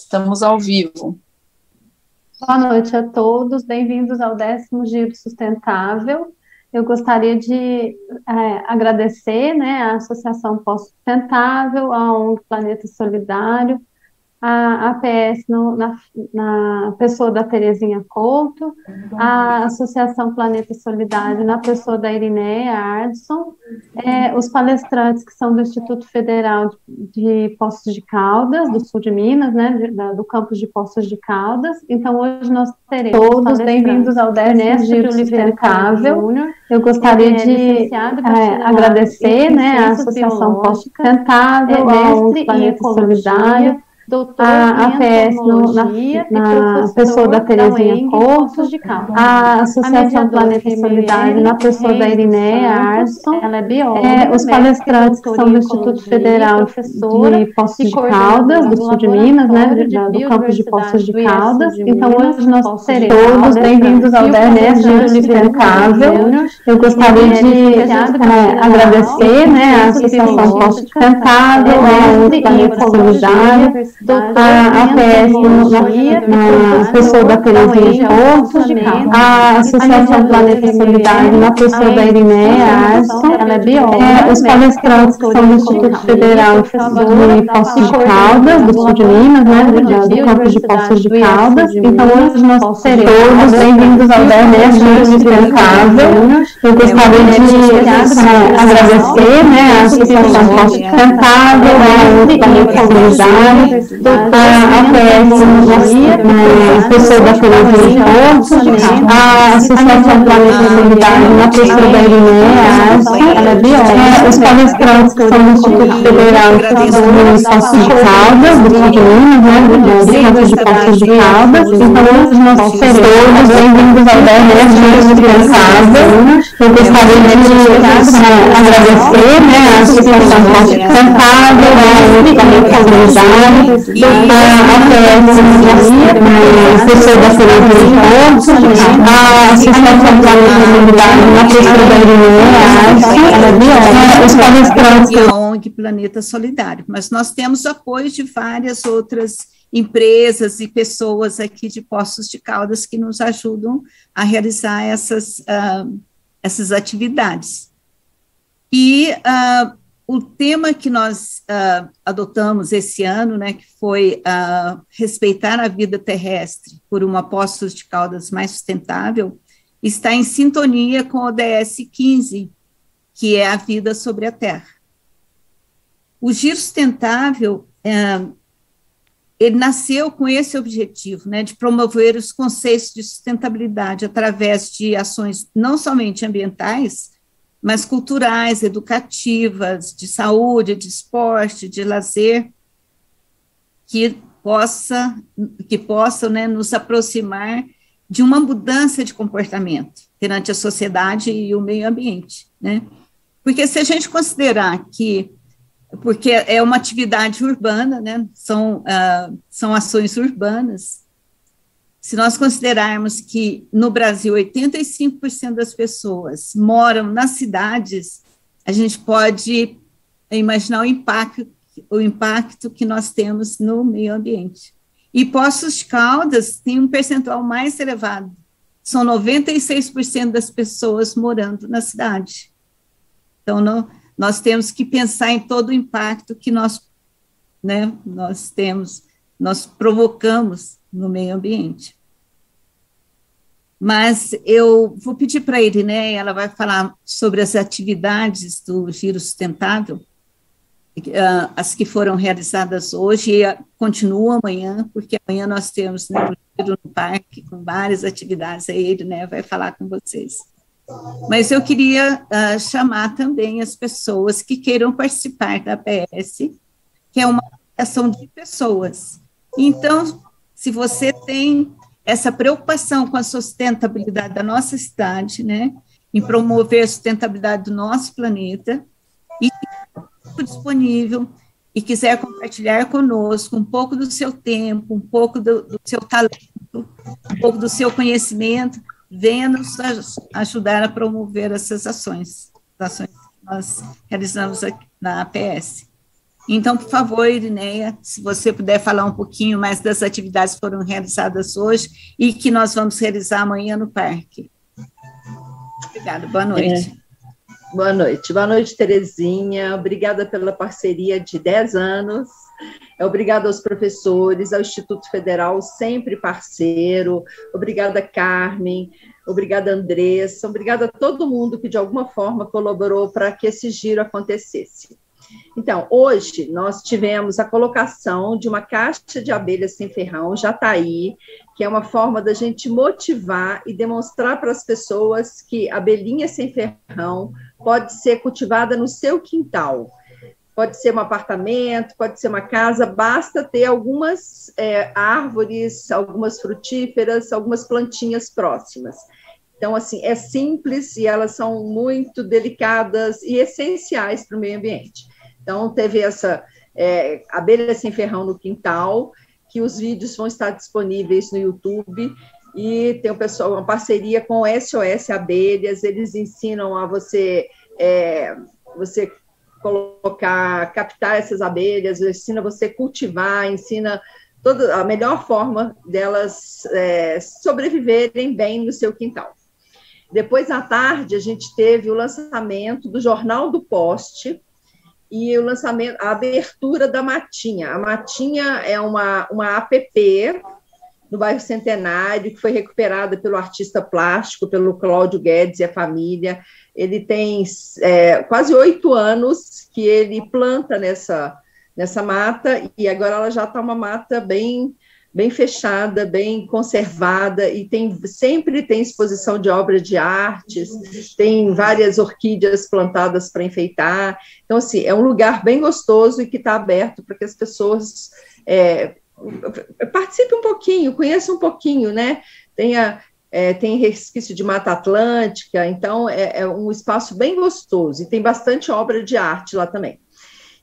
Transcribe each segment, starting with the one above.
Estamos ao vivo. Boa noite a todos, bem-vindos ao décimo Giro Sustentável. Eu gostaria de é, agradecer né, à Associação Pós-Sustentável, a ONG Planeta Solidário, a APS no, na, na, pessoa da Terezinha Couto, a Associação Planeta Solidário na pessoa da Irineia Ardson, é, os palestrantes que são do Instituto Federal de, de Poços de Caldas, do sul de Minas, né, de, da, do campus de Poços de Caldas. Então, hoje nós teremos todos bem-vindos ao 10 Giro Sustentável. Eu gostaria é, de é, agradecer né, a Associação Poços Sustentável, é, ao Planeta Solidário, doutor a APS no, na, na pessoa da Terezinha Couto, a Associação Planeta Solidário na pessoa da Irineia Arson, ela é bióloga, é, os palestrantes que são do Instituto Federal de Poços de Caldas, do sul de Minas, né, do campus de Poços de Caldas. Então, hoje nós teremos todos bem-vindos ao DNS de Sustentável. Eu gostaria de agradecer né, a Associação Poços Sustentável, o Planeta Solidário, a APS na pessoa da Terezinha Porto, a Associação Planeta Solidário na pessoa da Irineia Arson, é, os palestrantes que são do Instituto Federal de Poços de Caldas, do sul de Minas, né, do campus de Poços de Caldas. Então, hoje nós teremos todos bem-vindos ao DRS de Sustentável. Eu gostaria de agradecer né, a Associação Poços Sustentável, o Planeta Solidário, a APS na pessoa da Ferrovia a Associação Planeta Solidário na pessoa da Irineia, os palestrantes que são do Instituto Federal do Poços de Caldas, do de Minas, né, do Campos de Poços de Caldas, então nós teremos todos bem-vindos ao 10 dias de pensável, eu gostaria de agradecer né, a Associação de Cantável, o Planeta A da a Associação os palestrantes. A ONG Planeta Solidário, mas nós temos apoio de várias outras empresas e pessoas aqui de Poços de Caldas que nos ajudam a realizar essas, uh, essas atividades. E uh, o tema que nós uh, adotamos esse ano, né, que foi uh, respeitar a vida terrestre por uma Poços de Caldas mais sustentável, está em sintonia com o ODS 15, que é a vida sobre a Terra. O Giro Sustentável, uh, ele nasceu com esse objetivo, né, de promover os conceitos de sustentabilidade através de ações não somente ambientais, mas culturais, educativas, de saúde, de esporte, de lazer, que possa que possam né, nos aproximar de uma mudança de comportamento perante a sociedade e o meio ambiente, né? Porque se a gente considerar que porque é uma atividade urbana, né? São uh, são ações urbanas se nós considerarmos que no Brasil 85% das pessoas moram nas cidades, a gente pode imaginar o impacto, o impacto que nós temos no meio ambiente. E Poços de Caldas tem um percentual mais elevado, são 96% das pessoas morando na cidade. Então, nós temos que pensar em todo o impacto que nós, né, nós temos, nós provocamos no meio ambiente. Mas eu vou pedir para a Iriné, ela vai falar sobre as atividades do Giro Sustentável, ah, as que foram realizadas hoje e continuam amanhã, porque amanhã nós temos né, o Giro no Parque, com várias atividades, a Iriné vai falar com vocês. Mas eu queria uh, chamar também as pessoas que queiram participar da PS, que é uma ação de pessoas. Então, se você tem essa preocupação com a sustentabilidade da nossa cidade, né, em promover a sustentabilidade do nosso planeta, e disponível e quiser compartilhar conosco um pouco do seu tempo, um pouco do, do seu talento, um pouco do seu conhecimento, venha nos ajudar a promover essas ações, as ações que nós realizamos aqui na APS. Então, por favor, Irineia, se você puder falar um pouquinho mais das atividades que foram realizadas hoje e que nós vamos realizar amanhã no parque. Obrigada, boa noite. É, boa noite. Boa noite, Terezinha. Obrigada pela parceria de 10 anos. Obrigada aos professores, ao Instituto Federal, sempre parceiro. Obrigada, Carmen. Obrigada, Andressa. Obrigada a todo mundo que, de alguma forma, colaborou para que esse giro acontecesse. Então, hoje nós tivemos a colocação de uma caixa de abelhas sem ferrão, já está aí, que é uma forma da gente motivar e demonstrar para as pessoas que abelhinha sem ferrão pode ser cultivada no seu quintal. Pode ser um apartamento, pode ser uma casa, basta ter algumas é, árvores, algumas frutíferas, algumas plantinhas próximas. Então, assim, é simples e elas são muito delicadas e essenciais para o meio ambiente. Então, teve essa é, Abelha Sem Ferrão no Quintal, que os vídeos vão estar disponíveis no YouTube, e tem o pessoal, uma parceria com o SOS Abelhas, eles ensinam a você, é, você colocar, captar essas abelhas, ensina você cultivar, ensina toda a melhor forma delas é, sobreviverem bem no seu quintal. Depois, à tarde, a gente teve o lançamento do Jornal do Poste, e o lançamento, a abertura da Matinha. A Matinha é uma, uma app no bairro Centenário, que foi recuperada pelo artista plástico, pelo Cláudio Guedes e a família. Ele tem é, quase oito anos que ele planta nessa, nessa mata, e agora ela já está uma mata bem bem fechada, bem conservada, e tem sempre tem exposição de obras de artes, tem várias orquídeas plantadas para enfeitar. Então, assim, é um lugar bem gostoso e que está aberto para que as pessoas é, participem um pouquinho, conheçam um pouquinho, né? Tenha, é, tem resquício de Mata Atlântica, então é, é um espaço bem gostoso, e tem bastante obra de arte lá também.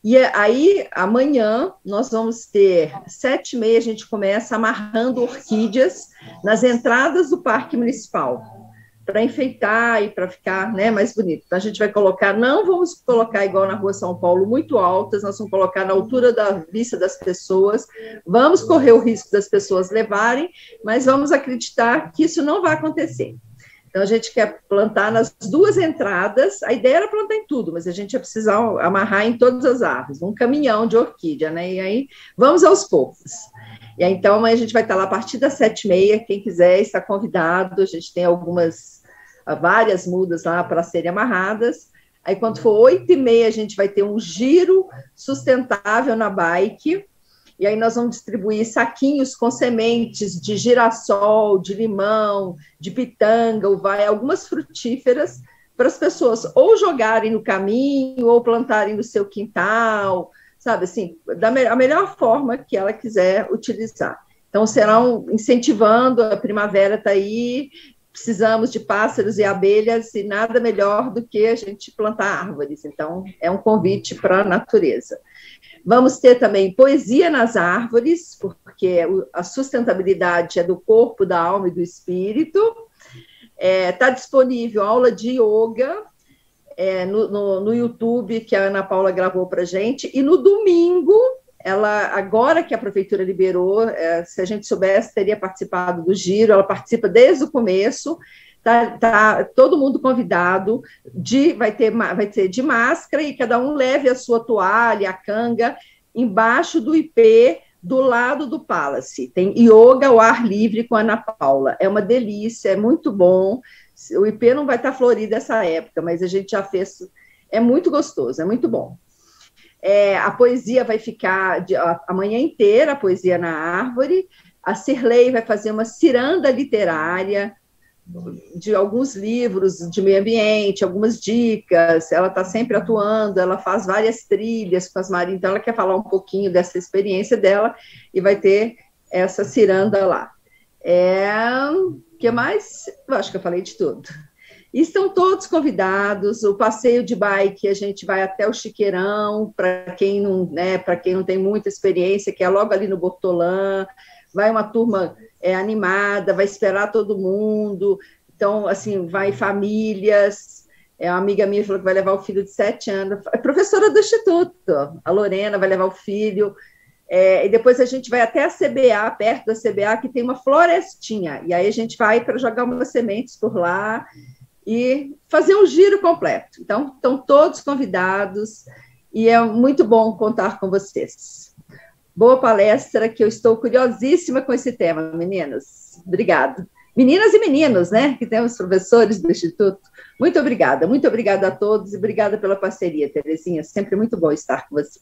E aí, amanhã, nós vamos ter, sete e meia, a gente começa amarrando orquídeas nas entradas do Parque Municipal, para enfeitar e para ficar né, mais bonito. Então, a gente vai colocar, não vamos colocar igual na Rua São Paulo, muito altas, nós vamos colocar na altura da vista das pessoas, vamos correr o risco das pessoas levarem, mas vamos acreditar que isso não vai acontecer. Então, a gente quer plantar nas duas entradas. A ideia era plantar em tudo, mas a gente ia precisar amarrar em todas as árvores, um caminhão de orquídea, né? E aí, vamos aos poucos. E aí, então, a gente vai estar lá a partir das sete e meia. Quem quiser está convidado. A gente tem algumas, várias mudas lá para serem amarradas. Aí, quando for oito e meia, a gente vai ter um giro sustentável na bike e aí nós vamos distribuir saquinhos com sementes de girassol, de limão, de pitanga, vai algumas frutíferas para as pessoas ou jogarem no caminho ou plantarem no seu quintal, sabe assim, da a melhor forma que ela quiser utilizar. Então serão incentivando a primavera está aí, precisamos de pássaros e abelhas e nada melhor do que a gente plantar árvores. Então é um convite para a natureza. Vamos ter também poesia nas árvores, porque a sustentabilidade é do corpo, da alma e do espírito. Está é, tá disponível aula de yoga é, no, no, no, YouTube, que a Ana Paula gravou para gente, e no domingo, ela agora que a prefeitura liberou, é, se a gente soubesse, teria participado do giro, ela participa desde o começo, Tá, tá, todo mundo convidado, de, vai, ter, vai ter de máscara e cada um leve a sua toalha, a canga, embaixo do IP, do lado do Palace. Tem yoga ao ar livre com Ana Paula. É uma delícia, é muito bom. O IP não vai estar florido essa época, mas a gente já fez. É muito gostoso, é muito bom. É, a poesia vai ficar de, a, a manhã inteira, a poesia na árvore. A Cirlei vai fazer uma ciranda literária de alguns livros de meio ambiente, algumas dicas, ela está sempre atuando, ela faz várias trilhas com as marinhas, então ela quer falar um pouquinho dessa experiência dela e vai ter essa ciranda lá. É, que mais? Eu acho que eu falei de tudo. Estão todos convidados. O passeio de bike a gente vai até o Chiqueirão, para quem não, né, para quem não tem muita experiência, que é logo ali no Bortolã. Vai uma turma é, animada, vai esperar todo mundo. Então, assim, vai famílias. É uma amiga minha falou que vai levar o filho de sete anos, é professora do Instituto, a Lorena vai levar o filho, é, e depois a gente vai até a CBA, perto da CBA, que tem uma florestinha, e aí a gente vai para jogar umas sementes por lá e fazer um giro completo. Então, estão todos convidados, e é muito bom contar com vocês. Boa palestra, que eu estou curiosíssima com esse tema, meninas. Obrigada meninas e meninos, né, que temos professores do Instituto. Muito obrigada, muito obrigada a todos e obrigada pela parceria, Terezinha. Sempre muito bom estar com você.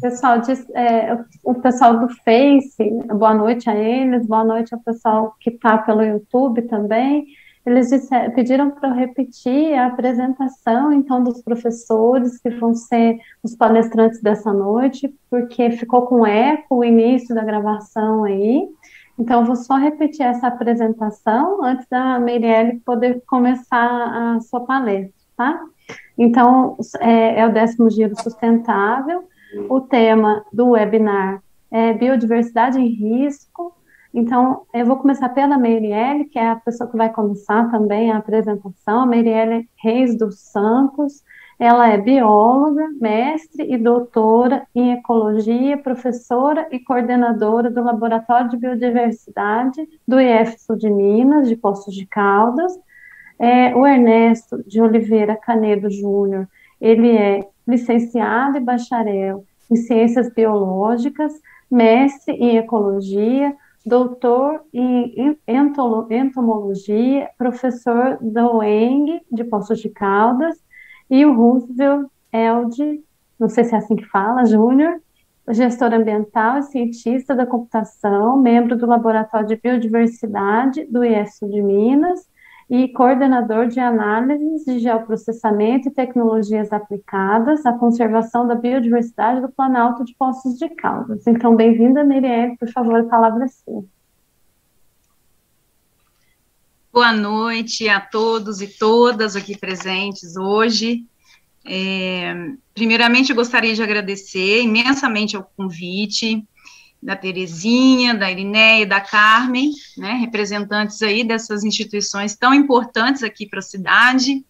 Pessoal, é, o pessoal do Face, boa noite a eles, boa noite ao pessoal que está pelo YouTube também. Eles disseram, pediram para eu repetir a apresentação, então, dos professores que vão ser os palestrantes dessa noite, porque ficou com eco o início da gravação aí. Então, vou só repetir essa apresentação antes da Meirelle poder começar a sua palestra, tá? Então, é, é o décimo giro sustentável. O tema do webinar é biodiversidade em risco. Então, eu vou começar pela Meirelle, que é a pessoa que vai começar também a apresentação, a Meirelle Reis dos Santos. Ela é bióloga, mestre e doutora em ecologia, professora e coordenadora do Laboratório de Biodiversidade do IF Sul de Minas, de Poços de Caldas. É, o Ernesto de Oliveira Canedo Júnior, ele é licenciado e bacharel em Ciências Biológicas, mestre em Ecologia, doutor em entomologia, professor da UENG de Poços de Caldas e o Roosevelt Elde, não sei se é assim que fala, Júnior, gestor ambiental e cientista da computação, membro do Laboratório de Biodiversidade do IESO de Minas e coordenador de análises de geoprocessamento e tecnologias aplicadas à conservação da biodiversidade do Planalto de Poços de Caldas. Então, bem-vinda, Miriam, por favor, a palavra é sua. Boa noite a todos e todas aqui presentes hoje. É, primeiramente, eu gostaria de agradecer imensamente ao convite da Terezinha, da Irineia, da Carmen, né, representantes aí dessas instituições tão importantes aqui para a cidade.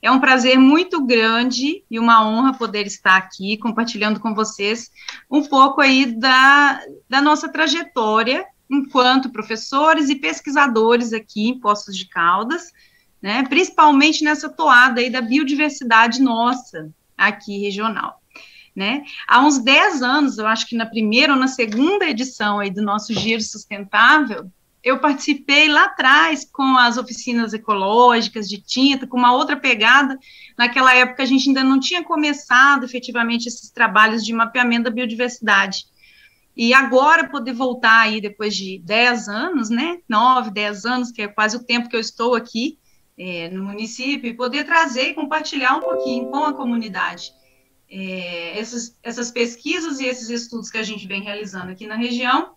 É um prazer muito grande e uma honra poder estar aqui compartilhando com vocês um pouco aí da, da nossa trajetória enquanto professores e pesquisadores aqui em Poços de Caldas, né, principalmente nessa toada aí da biodiversidade nossa aqui regional. Né? Há uns 10 anos, eu acho que na primeira ou na segunda edição aí do nosso Giro Sustentável, eu participei lá atrás com as oficinas ecológicas de tinta, com uma outra pegada. Naquela época a gente ainda não tinha começado efetivamente esses trabalhos de mapeamento da biodiversidade. E agora poder voltar aí depois de 10 anos, né, 9, 10 anos, que é quase o tempo que eu estou aqui é, no município, e poder trazer e compartilhar um pouquinho com a comunidade é, essas, essas pesquisas e esses estudos que a gente vem realizando aqui na região,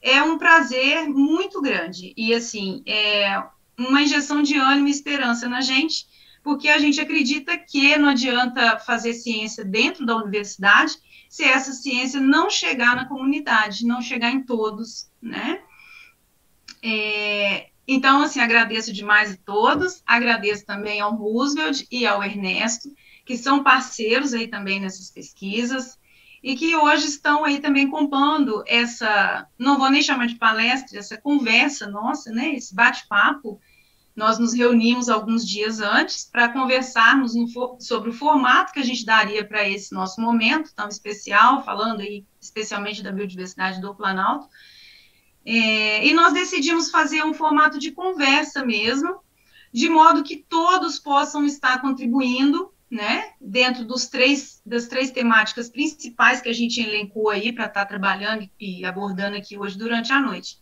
é um prazer muito grande. E, assim, é uma injeção de ânimo e esperança na gente, porque a gente acredita que não adianta fazer ciência dentro da universidade se essa ciência não chegar na comunidade, não chegar em todos, né? É, então, assim, agradeço demais a todos, agradeço também ao Roosevelt e ao Ernesto, que são parceiros aí também nessas pesquisas, e que hoje estão aí também compondo essa, não vou nem chamar de palestra, essa conversa nossa, né, esse bate-papo, nós nos reunimos alguns dias antes para conversarmos sobre o formato que a gente daria para esse nosso momento tão especial, falando aí especialmente da biodiversidade do Planalto. É, e nós decidimos fazer um formato de conversa mesmo, de modo que todos possam estar contribuindo, né, dentro dos três, das três temáticas principais que a gente elencou aí para estar trabalhando e abordando aqui hoje durante a noite.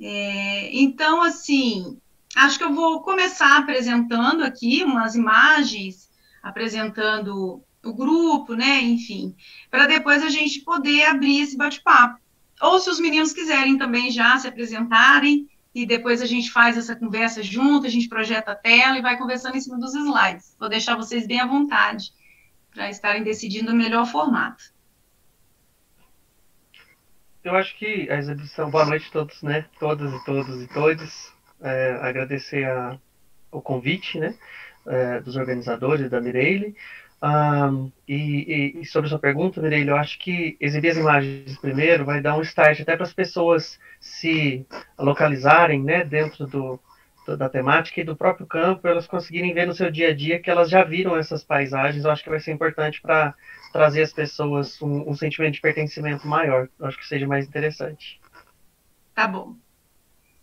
É, então, assim, Acho que eu vou começar apresentando aqui umas imagens, apresentando o grupo, né, enfim, para depois a gente poder abrir esse bate-papo. Ou se os meninos quiserem também já se apresentarem, e depois a gente faz essa conversa junto, a gente projeta a tela e vai conversando em cima dos slides. Vou deixar vocês bem à vontade para estarem decidindo o melhor formato. Eu acho que a exibição, boa noite a todos, né? Todas e todos e todos é, agradecer a, o convite, né? é, dos organizadores, da Mireille. Um, e, e, sobre a sua pergunta, Mireille, eu acho que exibir as imagens primeiro vai dar um start até para as pessoas se localizarem né, dentro do, do, da temática e do próprio campo, elas conseguirem ver no seu dia a dia que elas já viram essas paisagens. Eu acho que vai ser importante para trazer às pessoas um, um, sentimento de pertencimento maior. Eu acho que seja mais interessante. Tá bom.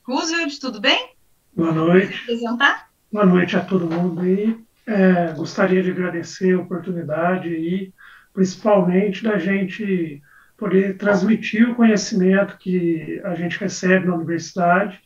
Roosevelt, tudo bem? Boa noite. Apresentar? Boa noite a todo mundo aí. É, gostaria de agradecer a oportunidade e principalmente da gente poder transmitir o conhecimento que a gente recebe na universidade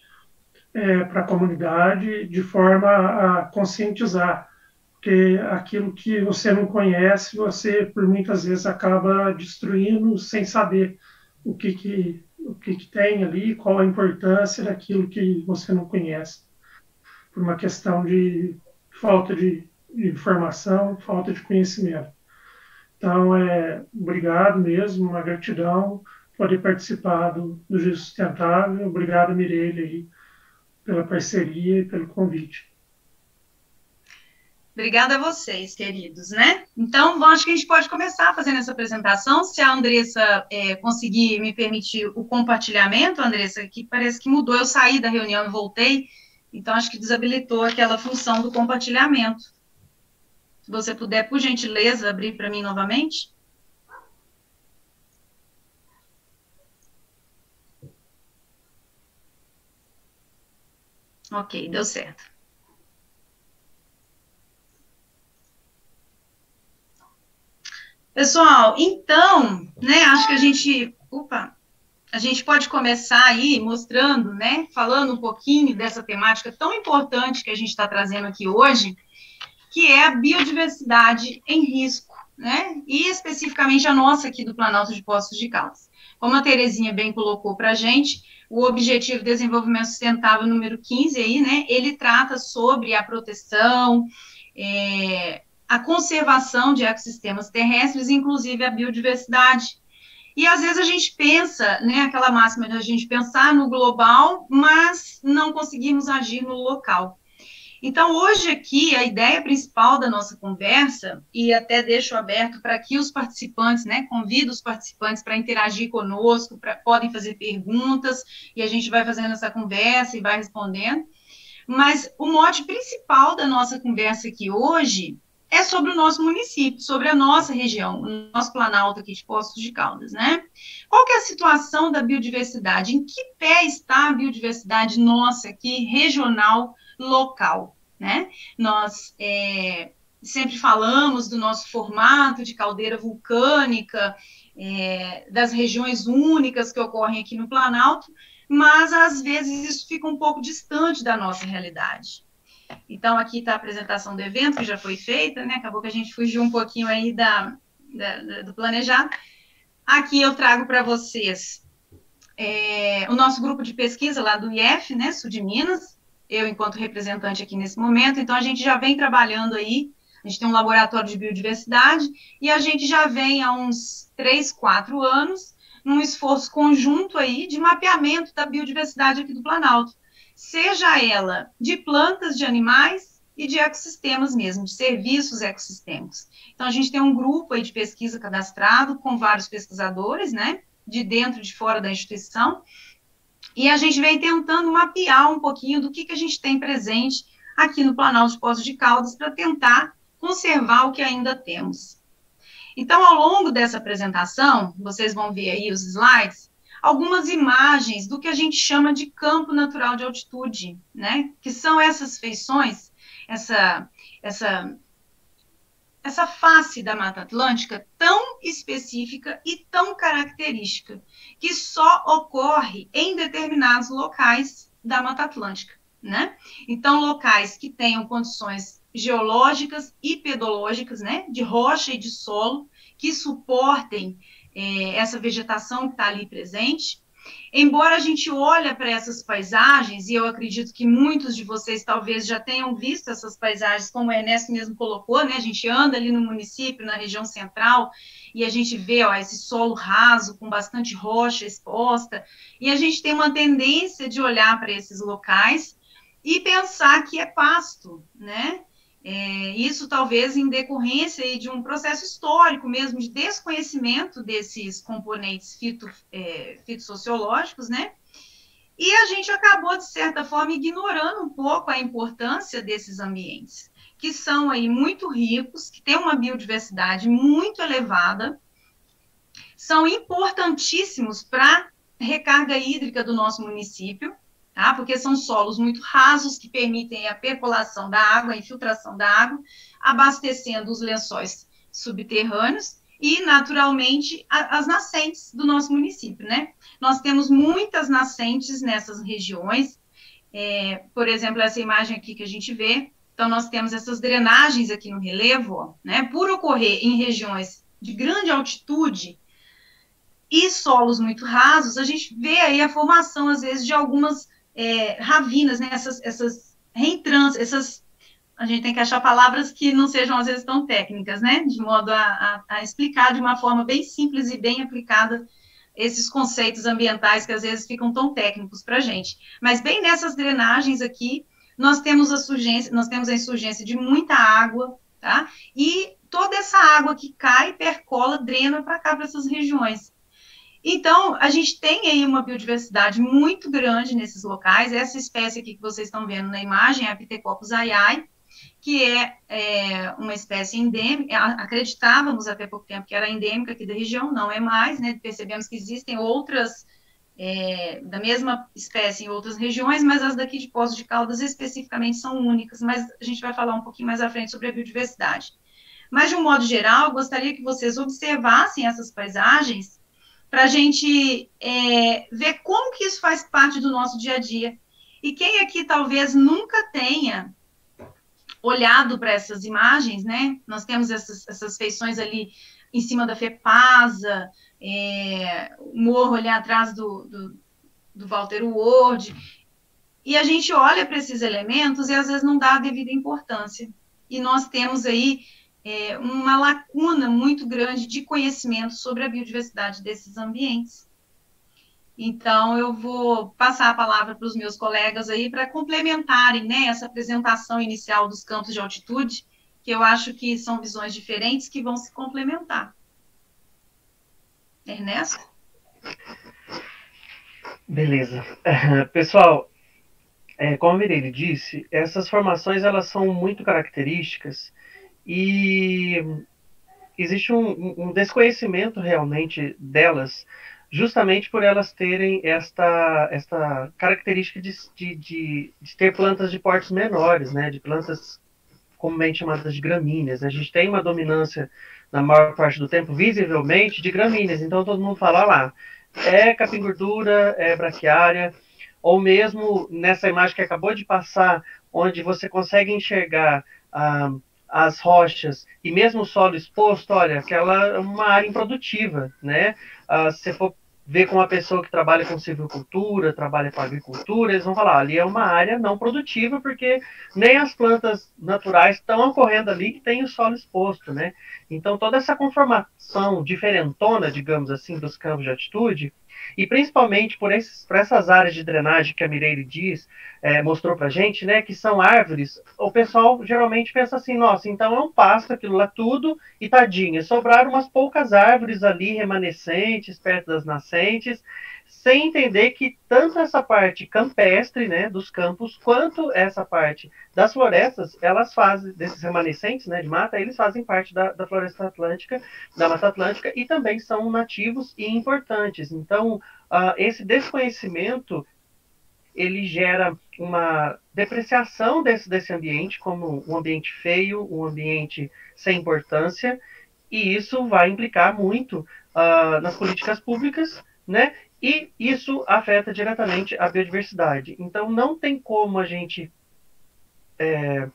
é, para a comunidade de forma a conscientizar, porque aquilo que você não conhece, você por muitas vezes acaba destruindo sem saber o que, que, o que, que tem ali, qual a importância daquilo que você não conhece, por uma questão de falta de, informação, falta de conhecimento. Então, é, obrigado mesmo, uma gratidão poder participar do, do Giro Sustentável. Obrigado, Mireille, aí, pela parceria e pelo convite. Obrigada a vocês, queridos, né? Então, acho que a gente pode começar fazendo essa apresentação. Se a Andressa é, conseguir me permitir o compartilhamento, Andressa, que parece que mudou, eu saí da reunião e voltei, então acho que desabilitou aquela função do compartilhamento. Se você puder, por gentileza, abrir para mim novamente. Ok, deu certo. Pessoal, então, né, acho que a gente, opa, a gente pode começar aí mostrando, né, falando um pouquinho dessa temática tão importante que a gente está trazendo aqui hoje, que é a biodiversidade em risco, né, e especificamente a nossa aqui do Planalto de Poços de Caldas. Como a Terezinha bem colocou para a gente, o Objetivo de Desenvolvimento Sustentável número 15 aí, né, ele trata sobre a proteção, é, a conservação de ecossistemas terrestres, inclusive a biodiversidade. E às vezes a gente pensa, né, aquela máxima de a gente pensar no global, mas não conseguimos agir no local. Então, hoje aqui, a ideia principal da nossa conversa, e até deixo aberto para que os participantes, né, convido os participantes para interagir conosco, pra, podem fazer perguntas, e a gente vai fazendo essa conversa e vai respondendo. Mas o mote principal da nossa conversa aqui hoje é sobre o nosso município, sobre a nossa região, o nosso Planalto aqui de Poços de Caldas, né? Qual que é a situação da biodiversidade? Em que pé está a biodiversidade nossa aqui, regional, local, né? Nós é, sempre falamos do nosso formato de caldeira vulcânica, é, das regiões únicas que ocorrem aqui no Planalto, mas às vezes isso fica um pouco distante da nossa realidade. Então, aqui está a apresentação do evento, que já foi feita, né? Acabou que a gente fugiu um pouquinho aí da, da, da do planejado. Aqui eu trago para vocês é, o nosso grupo de pesquisa lá do IF, né, Sul de Minas, eu enquanto representante aqui nesse momento, então a gente já vem trabalhando aí, a gente tem um laboratório de biodiversidade, e a gente já vem há uns três, quatro anos, num esforço conjunto aí de mapeamento da biodiversidade aqui do Planalto, seja ela de plantas, de animais e de ecossistemas mesmo, de serviços ecossistêmicos. Então, a gente tem um grupo aí de pesquisa cadastrado com vários pesquisadores, né, de dentro e de fora da instituição, e a gente vem tentando mapear um pouquinho do que, que a gente tem presente aqui no Planalto de Poços de Caldas para tentar conservar o que ainda temos. Então, ao longo dessa apresentação, vocês vão ver aí os slides, algumas imagens do que a gente chama de campo natural de altitude, né? Que são essas feições, essa, essa essa face da Mata Atlântica tão específica e tão característica, que só ocorre em determinados locais da Mata Atlântica, né? Então, locais que tenham condições geológicas e pedológicas, né, de rocha e de solo, que suportem é, essa vegetação que está ali presente, Embora a gente olhe para essas paisagens, e eu acredito que muitos de vocês talvez já tenham visto essas paisagens, como o Ernesto mesmo colocou, né? A gente anda ali no município, na região central, e a gente vê ó, esse solo raso, com bastante rocha exposta, e a gente tem uma tendência de olhar para esses locais e pensar que é pasto, né? É, isso talvez em decorrência de um processo histórico mesmo, de desconhecimento desses componentes fito, é, fitossociológicos, né? E a gente acabou, de certa forma, ignorando um pouco a importância desses ambientes, que são aí muito ricos, que têm uma biodiversidade muito elevada, são importantíssimos para recarga hídrica do nosso município, tá? porque são solos muito rasos que permitem a percolação da água, a infiltração da água, abastecendo os lençóis subterrâneos e, naturalmente, a, as nascentes do nosso município, né? Nós temos muitas nascentes nessas regiões, é, por exemplo, essa imagem aqui que a gente vê, então nós temos essas drenagens aqui no relevo, ó, né? Por ocorrer em regiões de grande altitude e solos muito rasos, a gente vê aí a formação, às vezes, de algumas é, ravinas, né? Essas, essas reentrâncias, essas. A gente tem que achar palavras que não sejam, às vezes, tão técnicas, né? De modo a, a, a explicar de uma forma bem simples e bem aplicada esses conceitos ambientais que às vezes ficam tão técnicos para a gente. Mas bem nessas drenagens aqui, nós temos a surgência, nós temos a insurgência de muita água, tá? E toda essa água que cai, percola, drena para cá, para essas regiões. Então, a gente tem aí uma biodiversidade muito grande nesses locais. Essa espécie aqui que vocês estão vendo na imagem é a Pitecoccus ayai, que é, é, uma espécie endêmica. Acreditávamos até pouco tempo que era endêmica aqui da região, não é mais, né? Percebemos que existem outras é, da mesma espécie em outras regiões, mas as daqui de Poços de Caldas especificamente são únicas. Mas a gente vai falar um pouquinho mais à frente sobre a biodiversidade. Mas, de um modo geral, gostaria que vocês observassem essas paisagens para a gente é, ver como que isso faz parte do nosso dia a dia. E quem aqui talvez nunca tenha olhado para essas imagens, né? Nós temos essas, essas feições ali em cima da FEPASA, é, o morro ali atrás do, do, do Walter Ward, e a gente olha para esses elementos e às vezes não dá a devida importância. E nós temos aí é, uma lacuna muito grande de conhecimento sobre a biodiversidade desses ambientes. Então, eu vou passar a palavra para os meus colegas aí para complementarem né, essa apresentação inicial dos campos de altitude, que eu acho que são visões diferentes que vão se complementar. Ernesto? Beleza. Pessoal, é, como a Mireille disse, essas formações elas são muito características e existe um, um desconhecimento realmente delas, justamente por elas terem esta, esta característica de, de, de, de ter plantas de portes menores, né, de plantas comumente chamadas de gramíneas. A gente tem uma dominância, na maior parte do tempo, visivelmente, de gramíneas. Então, todo mundo fala lá, é capim gordura, é braquiária, ou mesmo nessa imagem que acabou de passar, onde você consegue enxergar ah, as rochas e mesmo o solo exposto, olha, aquela é uma área improdutiva, né? Ah, se for ver com uma pessoa que trabalha com silvicultura, trabalha com agricultura, eles vão falar, ali é uma área não produtiva, porque nem as plantas naturais estão ocorrendo ali que tem o solo exposto, né? Então, toda essa conformação diferentona, digamos assim, dos campos de atitude, e principalmente por, esses, por essas áreas de drenagem que a Mireille diz, é, mostrou para gente, né, que são árvores, o pessoal geralmente pensa assim, nossa, então é um pasto aquilo lá tudo, e tadinha, sobraram umas poucas árvores ali remanescentes, perto das nascentes, sem entender que tanto essa parte campestre, né, dos campos, quanto essa parte das florestas, elas fazem, desses remanescentes, né, de mata, eles fazem parte da, da floresta atlântica, da Mata Atlântica, e também são nativos e importantes. Então, uh, esse desconhecimento, ele gera uma depreciação desse, desse ambiente como um ambiente feio, um ambiente sem importância, e isso vai implicar muito uh, nas políticas públicas, né? E isso afeta diretamente a biodiversidade. Então, não tem como a gente é,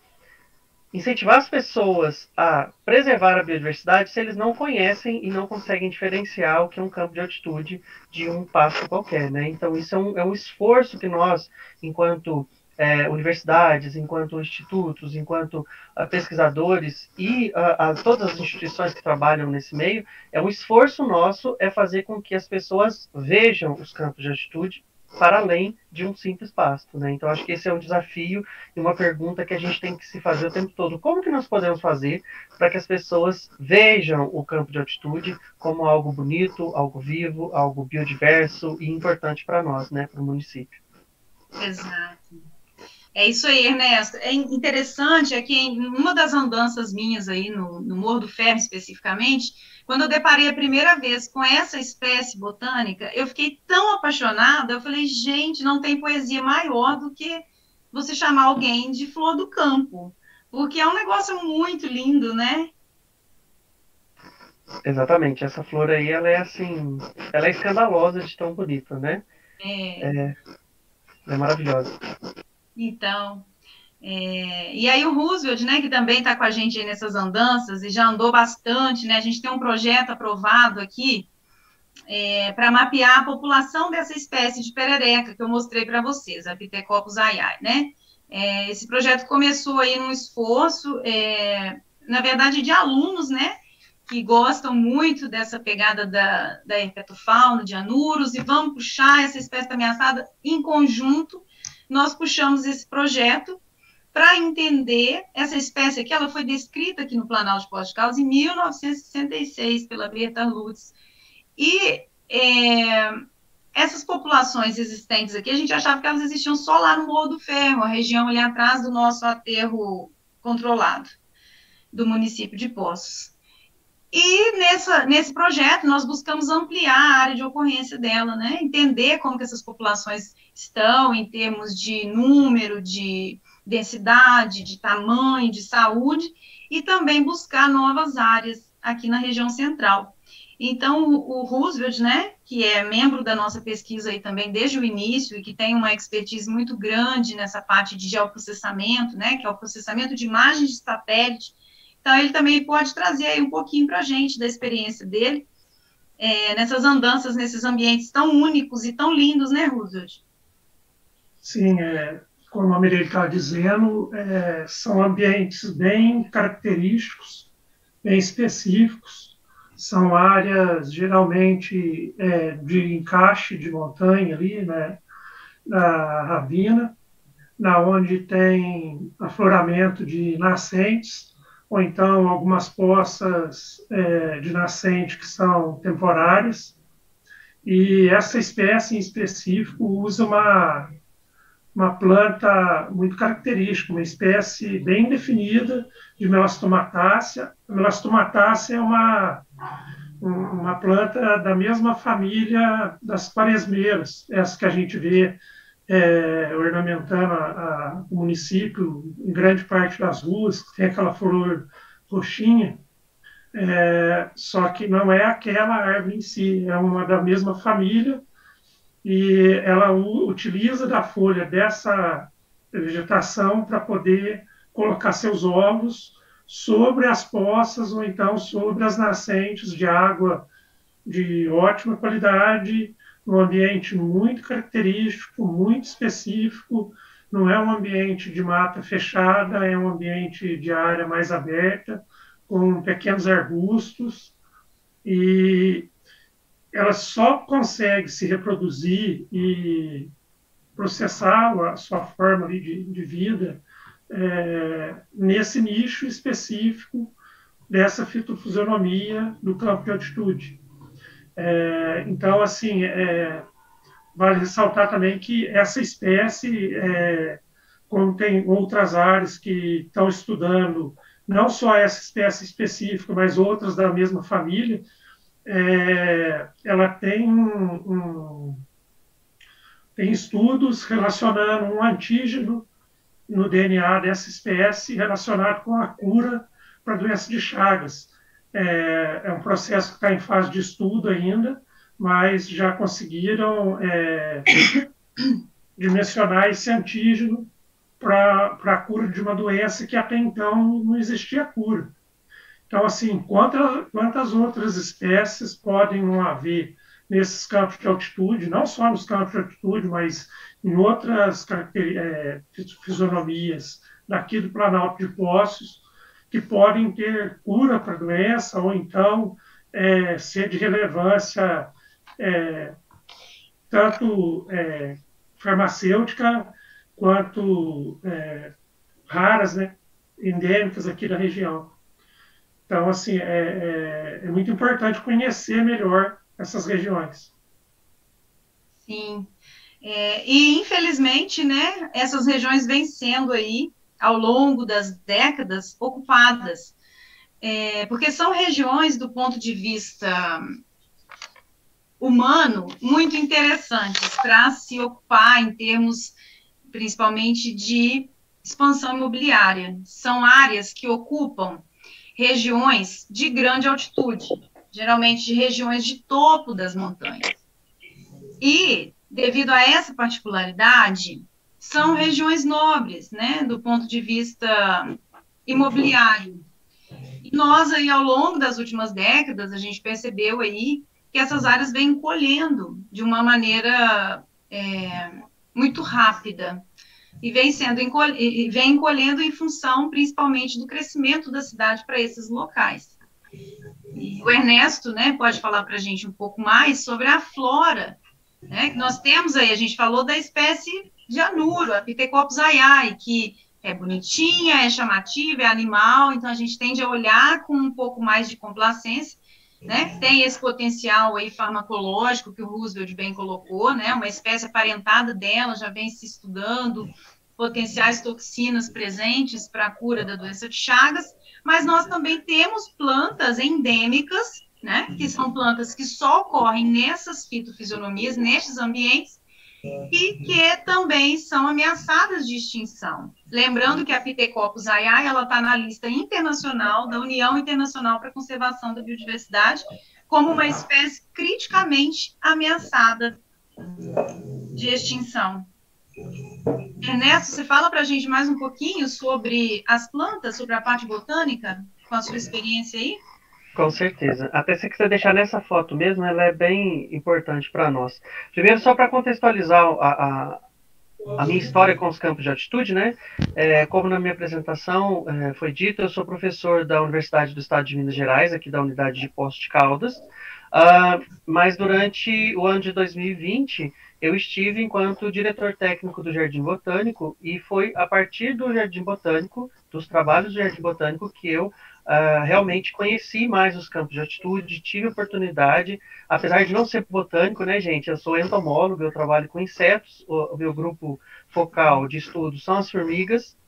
incentivar as pessoas a preservar a biodiversidade se eles não conhecem e não conseguem diferenciar o que é um campo de altitude de um pasto qualquer. Né? Então, isso é um, é um esforço que nós, enquanto é, universidades, enquanto institutos, enquanto uh, pesquisadores e uh, todas as instituições que trabalham nesse meio, é um esforço nosso é fazer com que as pessoas vejam os campos de altitude para além de um simples pasto. Né? Então, acho que esse é um desafio e uma pergunta que a gente tem que se fazer o tempo todo. Como que nós podemos fazer para que as pessoas vejam o campo de altitude como algo bonito, algo vivo, algo biodiverso e importante para nós, né, para o município? Exato. É isso aí, Ernesto. É interessante é que em uma das andanças minhas aí no, no Morro do Ferro, especificamente, quando eu deparei a primeira vez com essa espécie botânica, eu fiquei tão apaixonada, eu falei, gente, não tem poesia maior do que você chamar alguém de flor do campo, porque é um negócio muito lindo, né? Exatamente, essa flor aí, ela é assim, ela é escandalosa de tão bonita, né? É. É, é maravilhosa. Então, é, e aí o Roosevelt, né, que também está com a gente nessas andanças e já andou bastante, né, a gente tem um projeto aprovado aqui é, para mapear a população dessa espécie de perereca que eu mostrei para vocês, a Pithecopus aiai, né. É, esse projeto começou aí num esforço, é, na verdade, de alunos, né, que gostam muito dessa pegada da, da herpetofauna, de anuros, e vamos puxar essa espécie ameaçada em conjunto, nós puxamos esse projeto para entender essa espécie aqui, ela foi descrita aqui no Planalto de Poços de Caldas em 1966 pela Berta Lutz. E é, essas populações existentes aqui, a gente achava que elas existiam só lá no Morro do Ferro, a região ali atrás do nosso aterro controlado do município de Poços. E nessa, nesse projeto nós buscamos ampliar a área de ocorrência dela, né? Entender como que essas populações estão em termos de número, de densidade, de tamanho, de saúde, e também buscar novas áreas aqui na região central. Então, o Roosevelt, né, que é membro da nossa pesquisa aí também desde o início e que tem uma expertise muito grande nessa parte de geoprocessamento, né, que é o processamento de imagens de satélite, então, ele também pode trazer aí um pouquinho para a gente da experiência dele, é, nessas andanças, nesses ambientes tão únicos e tão lindos, né, Roosevelt? Sim, é, como a Mireille está dizendo, é, são ambientes bem característicos, bem específicos, são áreas geralmente é, de encaixe de montanha ali, né, na ravina, na onde tem afloramento de nascentes, ou então algumas poças é, de nascente que são temporárias. E essa espécie em específico usa uma, uma planta muito característica, uma espécie bem definida de melastomatácea. A melastomatácea é uma, uma planta da mesma família das quaresmeiras, essa que a gente vê é, ornamentando a, a, o município em grande parte das ruas, tem aquela flor roxinha, é, só que não é aquela árvore em si, é uma da mesma família, e ela utiliza da folha dessa vegetação para poder colocar seus ovos sobre as poças ou então sobre as nascentes de água de ótima qualidade um ambiente muito característico, muito específico, não é um ambiente de mata fechada, é um ambiente de área mais aberta, com pequenos arbustos, e ela só consegue se reproduzir e processar a sua forma de, de vida é, nesse nicho específico dessa fitofisionomia do campo de altitude. É, então, assim, é, vale ressaltar também que essa espécie, é, como tem outras áreas que estão estudando não só essa espécie específica, mas outras da mesma família, é, ela tem, um, tem estudos relacionando um antígeno no DNA dessa espécie relacionado com a cura para doença de Chagas. É, é um processo que está em fase de estudo ainda, mas já conseguiram é, dimensionar esse antígeno para a cura de uma doença que até então não existia cura. Então, assim, quantas, quantas outras espécies podem não haver nesses campos de altitude, não só nos campos de altitude, mas em outras é, fisionomias daqui do Planalto de Poços, que podem ter cura para a doença ou então é, ser de relevância é, tanto é, farmacêutica quanto é, raras, né, endêmicas aqui da região. Então, assim, é, é, é muito importante conhecer melhor essas regiões. Sim. É, e, infelizmente, né, essas regiões vêm sendo aí, ao longo das décadas, ocupadas. É, porque são regiões, do ponto de vista humano, muito interessantes para se ocupar em termos, principalmente, de expansão imobiliária. São áreas que ocupam regiões de grande altitude, geralmente de regiões de topo das montanhas. E, devido a essa particularidade, são regiões nobres, né, do ponto de vista imobiliário. E nós aí, ao longo das últimas décadas, a gente percebeu aí que essas áreas vêm encolhendo de uma maneira é, muito rápida e vem sendo e vem encolhendo em função principalmente do crescimento da cidade para esses locais. E o Ernesto, né, pode falar para a gente um pouco mais sobre a flora, né, que nós temos aí, a gente falou da espécie de anuro, a Pithecopus ayai, que é bonitinha, é chamativa, é animal, então a gente tende a olhar com um pouco mais de complacência, né? Tem esse potencial aí farmacológico que o Roosevelt bem colocou, né? Uma espécie aparentada dela já vem se estudando potenciais toxinas presentes para a cura da doença de Chagas, mas nós também temos plantas endêmicas, né? Que são plantas que só ocorrem nessas fitofisionomias, nestes ambientes, e que também são ameaçadas de extinção. Lembrando que a Pithecopus ayai, ela está na lista internacional da União Internacional para a Conservação da Biodiversidade como uma espécie criticamente ameaçada de extinção. Ernesto, você fala para a gente mais um pouquinho sobre as plantas, sobre a parte botânica, com a sua experiência aí? Com certeza. Até se quiser deixar nessa foto mesmo, ela é bem importante para nós. Primeiro, só para contextualizar a, a, a, minha história com os campos de altitude, né? É, como na minha apresentação é, foi dito, eu sou professor da Universidade do Estado de Minas Gerais, aqui da unidade de Poços de Caldas. Uh, mas durante o ano de 2020, eu estive enquanto diretor técnico do Jardim Botânico, e foi a partir do Jardim Botânico, dos trabalhos do Jardim Botânico, que eu uh, realmente conheci mais os campos de altitude, tive oportunidade, apesar de não ser botânico, né, gente? Eu sou entomólogo, eu trabalho com insetos, o, o meu grupo focal de estudo são as formigas,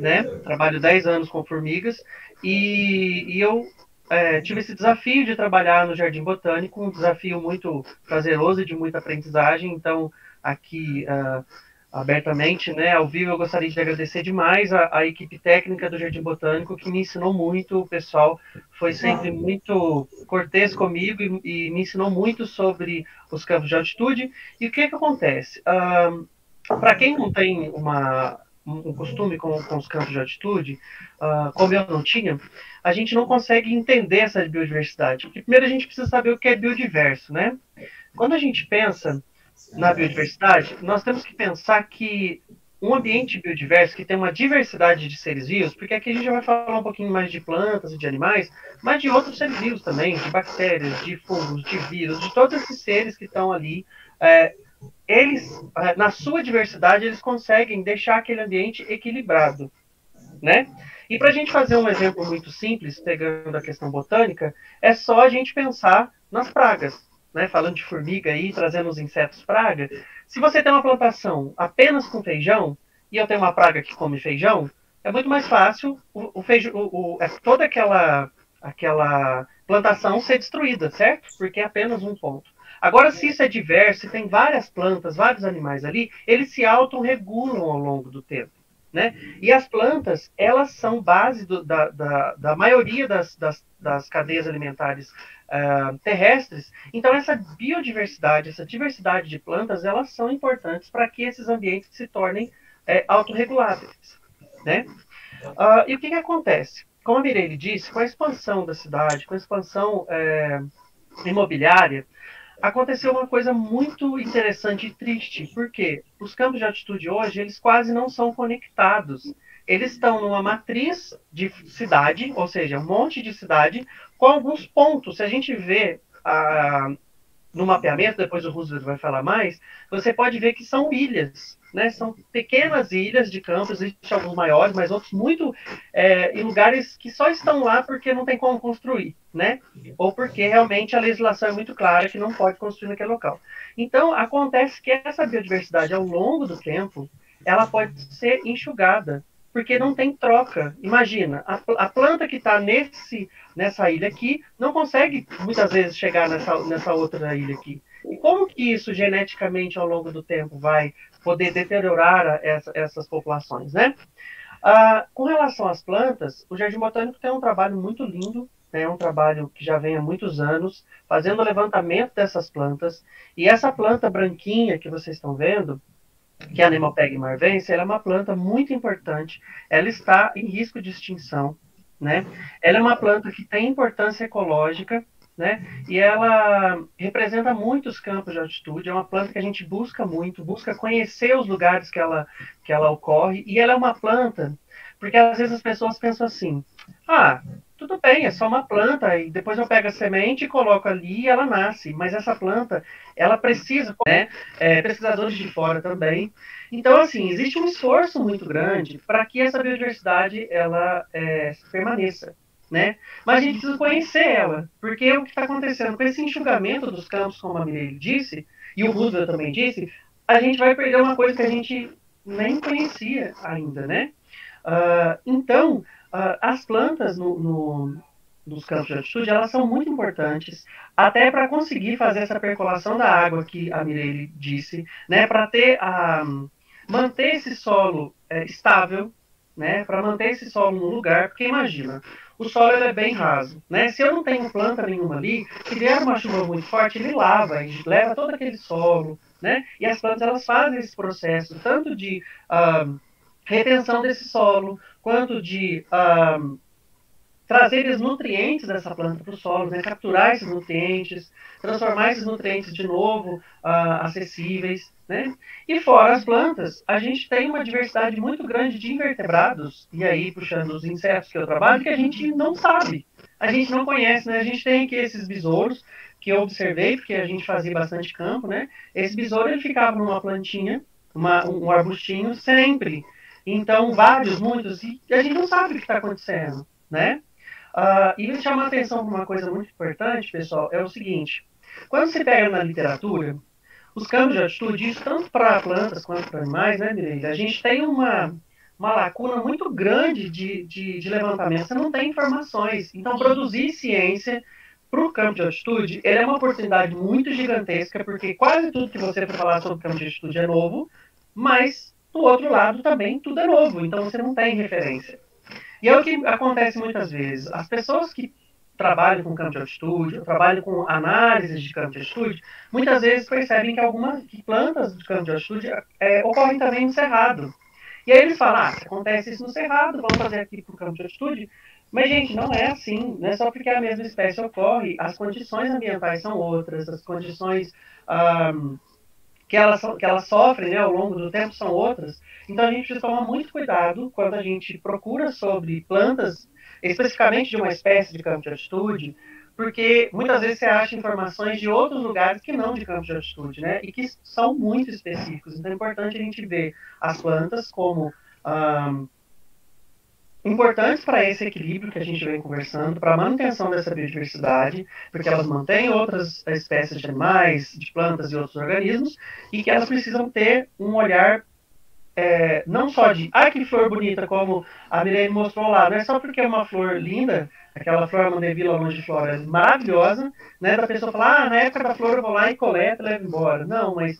né? Trabalho 10 anos com formigas, e, e eu é, tive esse desafio de trabalhar no Jardim Botânico, um desafio muito prazeroso e de muita aprendizagem, então aqui. Uh, abertamente, né, ao vivo, eu gostaria de agradecer demais a, a, equipe técnica do Jardim Botânico, que me ensinou muito, o pessoal foi sempre muito cortês comigo e, e me ensinou muito sobre os campos de altitude. E o que, que acontece? Para quem não tem uma, um costume com, com os campos de altitude, uh, como eu não tinha, a gente não consegue entender essa biodiversidade. Porque primeiro a gente precisa saber o que é biodiverso, né? Quando a gente pensa na biodiversidade, nós temos que pensar que um ambiente biodiverso que tem uma diversidade de seres vivos, porque aqui a gente já vai falar um pouquinho mais de plantas e de animais, mas de outros seres vivos também, de bactérias, de fungos, de vírus, de todos esses seres que estão ali. É, eles, é, na sua diversidade, eles conseguem deixar aquele ambiente equilibrado, né? E para a gente fazer um exemplo muito simples, pegando a questão botânica, é só a gente pensar nas pragas né, falando de formiga aí, trazendo os insetos praga, se você tem uma plantação apenas com feijão, e eu tenho uma praga que come feijão, é muito mais fácil o, o feijão, o, o, é toda aquela, aquela plantação ser destruída, certo? Porque é apenas um ponto. Agora, se isso é diverso, se tem várias plantas, vários animais ali, eles se autorregulam ao longo do tempo. Né? E as plantas, elas são base do, da, da, da, maioria das, das, das cadeias alimentares uh, terrestres. Então, essa biodiversidade, essa diversidade de plantas, elas são importantes para que esses ambientes se tornem é, autorreguláveis. Né? Uh, e o que, que acontece? Como a Mireille disse, com a expansão da cidade, com a expansão é, imobiliária, aconteceu uma coisa muito interessante e triste, porque os campos de altitude hoje, eles quase não são conectados. Eles estão numa matriz de cidade, ou seja, um monte de cidade, com alguns pontos. Se a gente vê a, no mapeamento, depois o Roosevelt vai falar mais, você pode ver que são ilhas, né? São pequenas ilhas de campos, existem alguns maiores, mas outros muito é, em lugares que só estão lá porque não tem como construir, né? Ou porque realmente a legislação é muito clara que não pode construir naquele local. Então acontece que essa biodiversidade ao longo do tempo ela pode ser enxugada porque não tem troca. Imagina, a, a planta que está nessa ilha aqui não consegue muitas vezes chegar nessa, nessa outra ilha aqui. E como que isso geneticamente ao longo do tempo vai poder deteriorar essa, essas populações, né? Ah, com relação às plantas, o Jardim Botânico tem um trabalho muito lindo, é né, um trabalho que já vem há muitos anos, fazendo o levantamento dessas plantas. E essa planta branquinha que vocês estão vendo, que é a Nemopeg marvense, ela é uma planta muito importante. Ela está em risco de extinção, né? Ela é uma planta que tem importância ecológica, né? E ela representa muitos campos de altitude. É uma planta que a gente busca muito, busca conhecer os lugares que ela que ela ocorre. E ela é uma planta, porque às vezes as pessoas pensam assim: ah, tudo bem, é só uma planta, e depois eu pego a semente e coloco ali e ela nasce. Mas essa planta, ela precisa, né? É, pesquisadores de fora também. Então, assim, existe um esforço muito grande para que essa biodiversidade ela é, permaneça. Né? Mas a gente precisa conhecer ela, porque o que está acontecendo com esse enxugamento dos campos, como a Mireille disse, e o Roosevelt também disse, a gente vai perder uma coisa que a gente nem conhecia ainda, né? Uh, então, as plantas no, no, nos campos de altitude, elas são muito importantes, até para conseguir fazer essa percolação da água que a Mireille disse, né, para ter a manter esse solo é, estável, né, para manter esse solo no lugar, porque imagina, o solo é bem raso, né? Se eu não tenho planta nenhuma ali, se vier uma chuva muito forte, ele lava, ele leva todo aquele solo, né? E as plantas elas fazem esse processo tanto de uh, retenção desse solo, quanto de um, trazer os nutrientes dessa planta para o solo, né? capturar esses nutrientes, transformar esses nutrientes de novo uh, acessíveis. Né? E fora as plantas, a gente tem uma diversidade muito grande de invertebrados, e aí puxando os insetos que eu trabalho, que a gente não sabe, a gente não conhece. Né? A gente tem aqui esses besouros, que eu observei, porque a gente fazia bastante campo, né? Esse besouro ele ficava numa plantinha, uma, um arbustinho, sempre. Então, vários, muitos, e a gente não sabe o que está acontecendo, né? Uh, e chamar atenção para uma coisa muito importante, pessoal, é o seguinte: quando você pega na literatura, os campos de altitude, isso tanto para plantas quanto para animais, né, Mireille? A gente tem uma, uma lacuna muito grande de, de, de levantamento, você não tem informações. Então, produzir ciência para o campo de altitude, ele é uma oportunidade muito gigantesca, porque quase tudo que você for falar sobre o campo de altitude é novo, mas do outro lado também tudo é novo, então você não tem referência. E é o que acontece muitas vezes. As pessoas que trabalham com campo de altitude, trabalham com análise de campo de altitude, muitas vezes percebem que algumas plantas de campo de altitude é, ocorrem também no cerrado. E aí eles falam, ah, acontece isso no cerrado, vamos fazer aqui para o campo de altitude. Mas, gente, não é assim. Não é só porque a mesma espécie ocorre. As condições ambientais são outras, as condições um, que elas, que elas sofrem né, ao longo do tempo são outras. Então a gente precisa tomar muito cuidado quando a gente procura sobre plantas, especificamente de uma espécie de campo de altitude, porque muitas vezes você acha informações de outros lugares que não de campo de altitude, né? E que são muito específicos. Então é importante a gente ver as plantas como um, importantes para esse equilíbrio que a gente vem conversando, para a manutenção dessa biodiversidade, porque elas mantêm outras espécies de animais, de plantas e outros organismos, e que elas precisam ter um olhar é, não só de, ah, que flor bonita, como a Mirene mostrou lá, não é só porque é uma flor linda, aquela flor Mandevilla longiflora é maravilhosa, né, da pessoa falar, ah, na época da flor eu vou lá e coleto e levo embora. Não, mas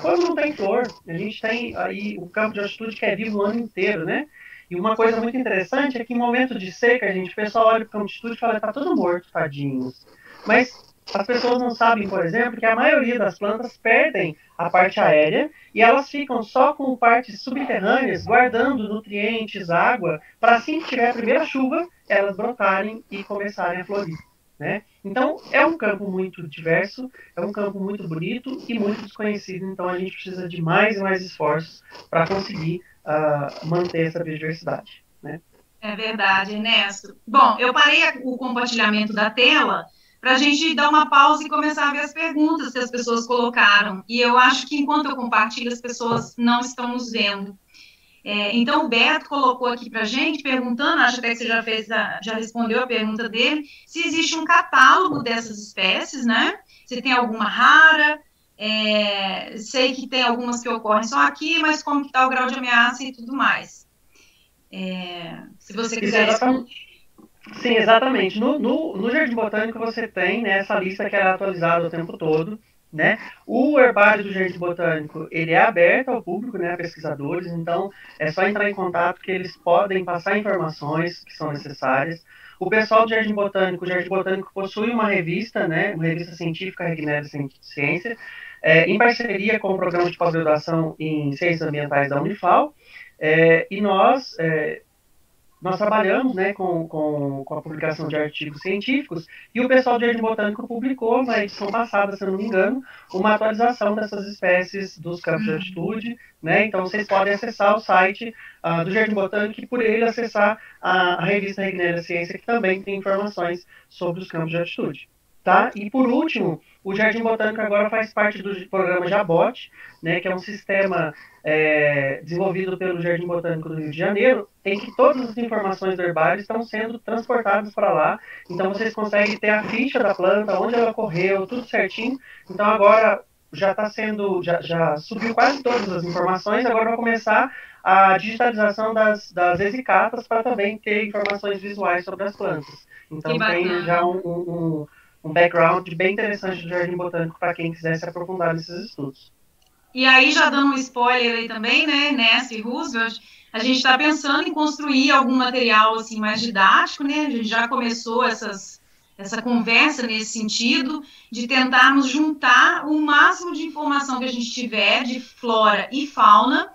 quando não tem flor, a gente tem aí o campo de altitude que é vivo o ano inteiro, né? E uma coisa muito interessante é que em momentos de seca, a gente, o pessoal olha para o altitude e fala, está tudo morto, tadinhos. Mas as pessoas não sabem, por exemplo, que a maioria das plantas perdem a parte aérea e elas ficam só com partes subterrâneas, guardando nutrientes, água, para assim que tiver a primeira chuva, elas brotarem e começarem a florir. Né? Então, é um campo muito diverso, é um campo muito bonito e muito desconhecido. Então, a gente precisa de mais e mais esforços para conseguir uh, manter essa biodiversidade. Né? É verdade, Ernesto. Bom, eu parei o compartilhamento da tela para a gente dar uma pausa e começar a ver as perguntas que as pessoas colocaram. E eu acho que enquanto eu compartilho, as pessoas não estão nos vendo. É, então, o Beto colocou aqui para a gente, perguntando, acho até que você já fez, a, já respondeu a pergunta dele, se existe um catálogo dessas espécies, né? Se tem alguma rara, é, sei que tem algumas que ocorrem só aqui, mas como que está o grau de ameaça e tudo mais. É, se você quiser responder. Sim, exatamente. No, no, no Jardim Botânico você tem né, essa lista que é atualizada o tempo todo. Né? O herbário do Jardim Botânico ele é aberto ao público, né, a pesquisadores, então é só entrar em contato que eles podem passar informações que são necessárias. O pessoal do Jardim Botânico, o Jardim Botânico possui uma revista, né, uma revista científica, Regnéria Ciência, é, em parceria com o programa de pós-graduação em Ciências Ambientais da Unifal, é, e nós é, nós trabalhamos né, com, com, com, a publicação de artigos científicos e o pessoal do Jardim Botânico publicou na edição passada, se eu não me engano, uma atualização dessas espécies dos campos de altitude. Né? Então, vocês podem acessar o site uh, do Jardim Botânico e, por ele, acessar a, a revista Regnéria Ciência, que também tem informações sobre os campos de altitude. Tá? E, por último, o Jardim Botânico agora faz parte do programa Jabot, né, que é um sistema é, desenvolvido pelo Jardim Botânico do Rio de Janeiro, em que todas as informações do herbário estão sendo transportadas para lá. Então vocês conseguem ter a ficha da planta, onde ela correu, tudo certinho. Então agora já está sendo, já, já subiu quase todas as informações, agora vai começar a digitalização das, das para também ter informações visuais sobre as plantas. Então tem já um, um um background bem interessante do Jardim Botânico para quem quiser se aprofundar nesses estudos. E aí, já dando um spoiler aí também, né, Ness e Roosevelt, a gente está pensando em construir algum material assim mais didático, né? A gente já começou essas, essa conversa nesse sentido, de tentarmos juntar o máximo de informação que a gente tiver de flora e fauna,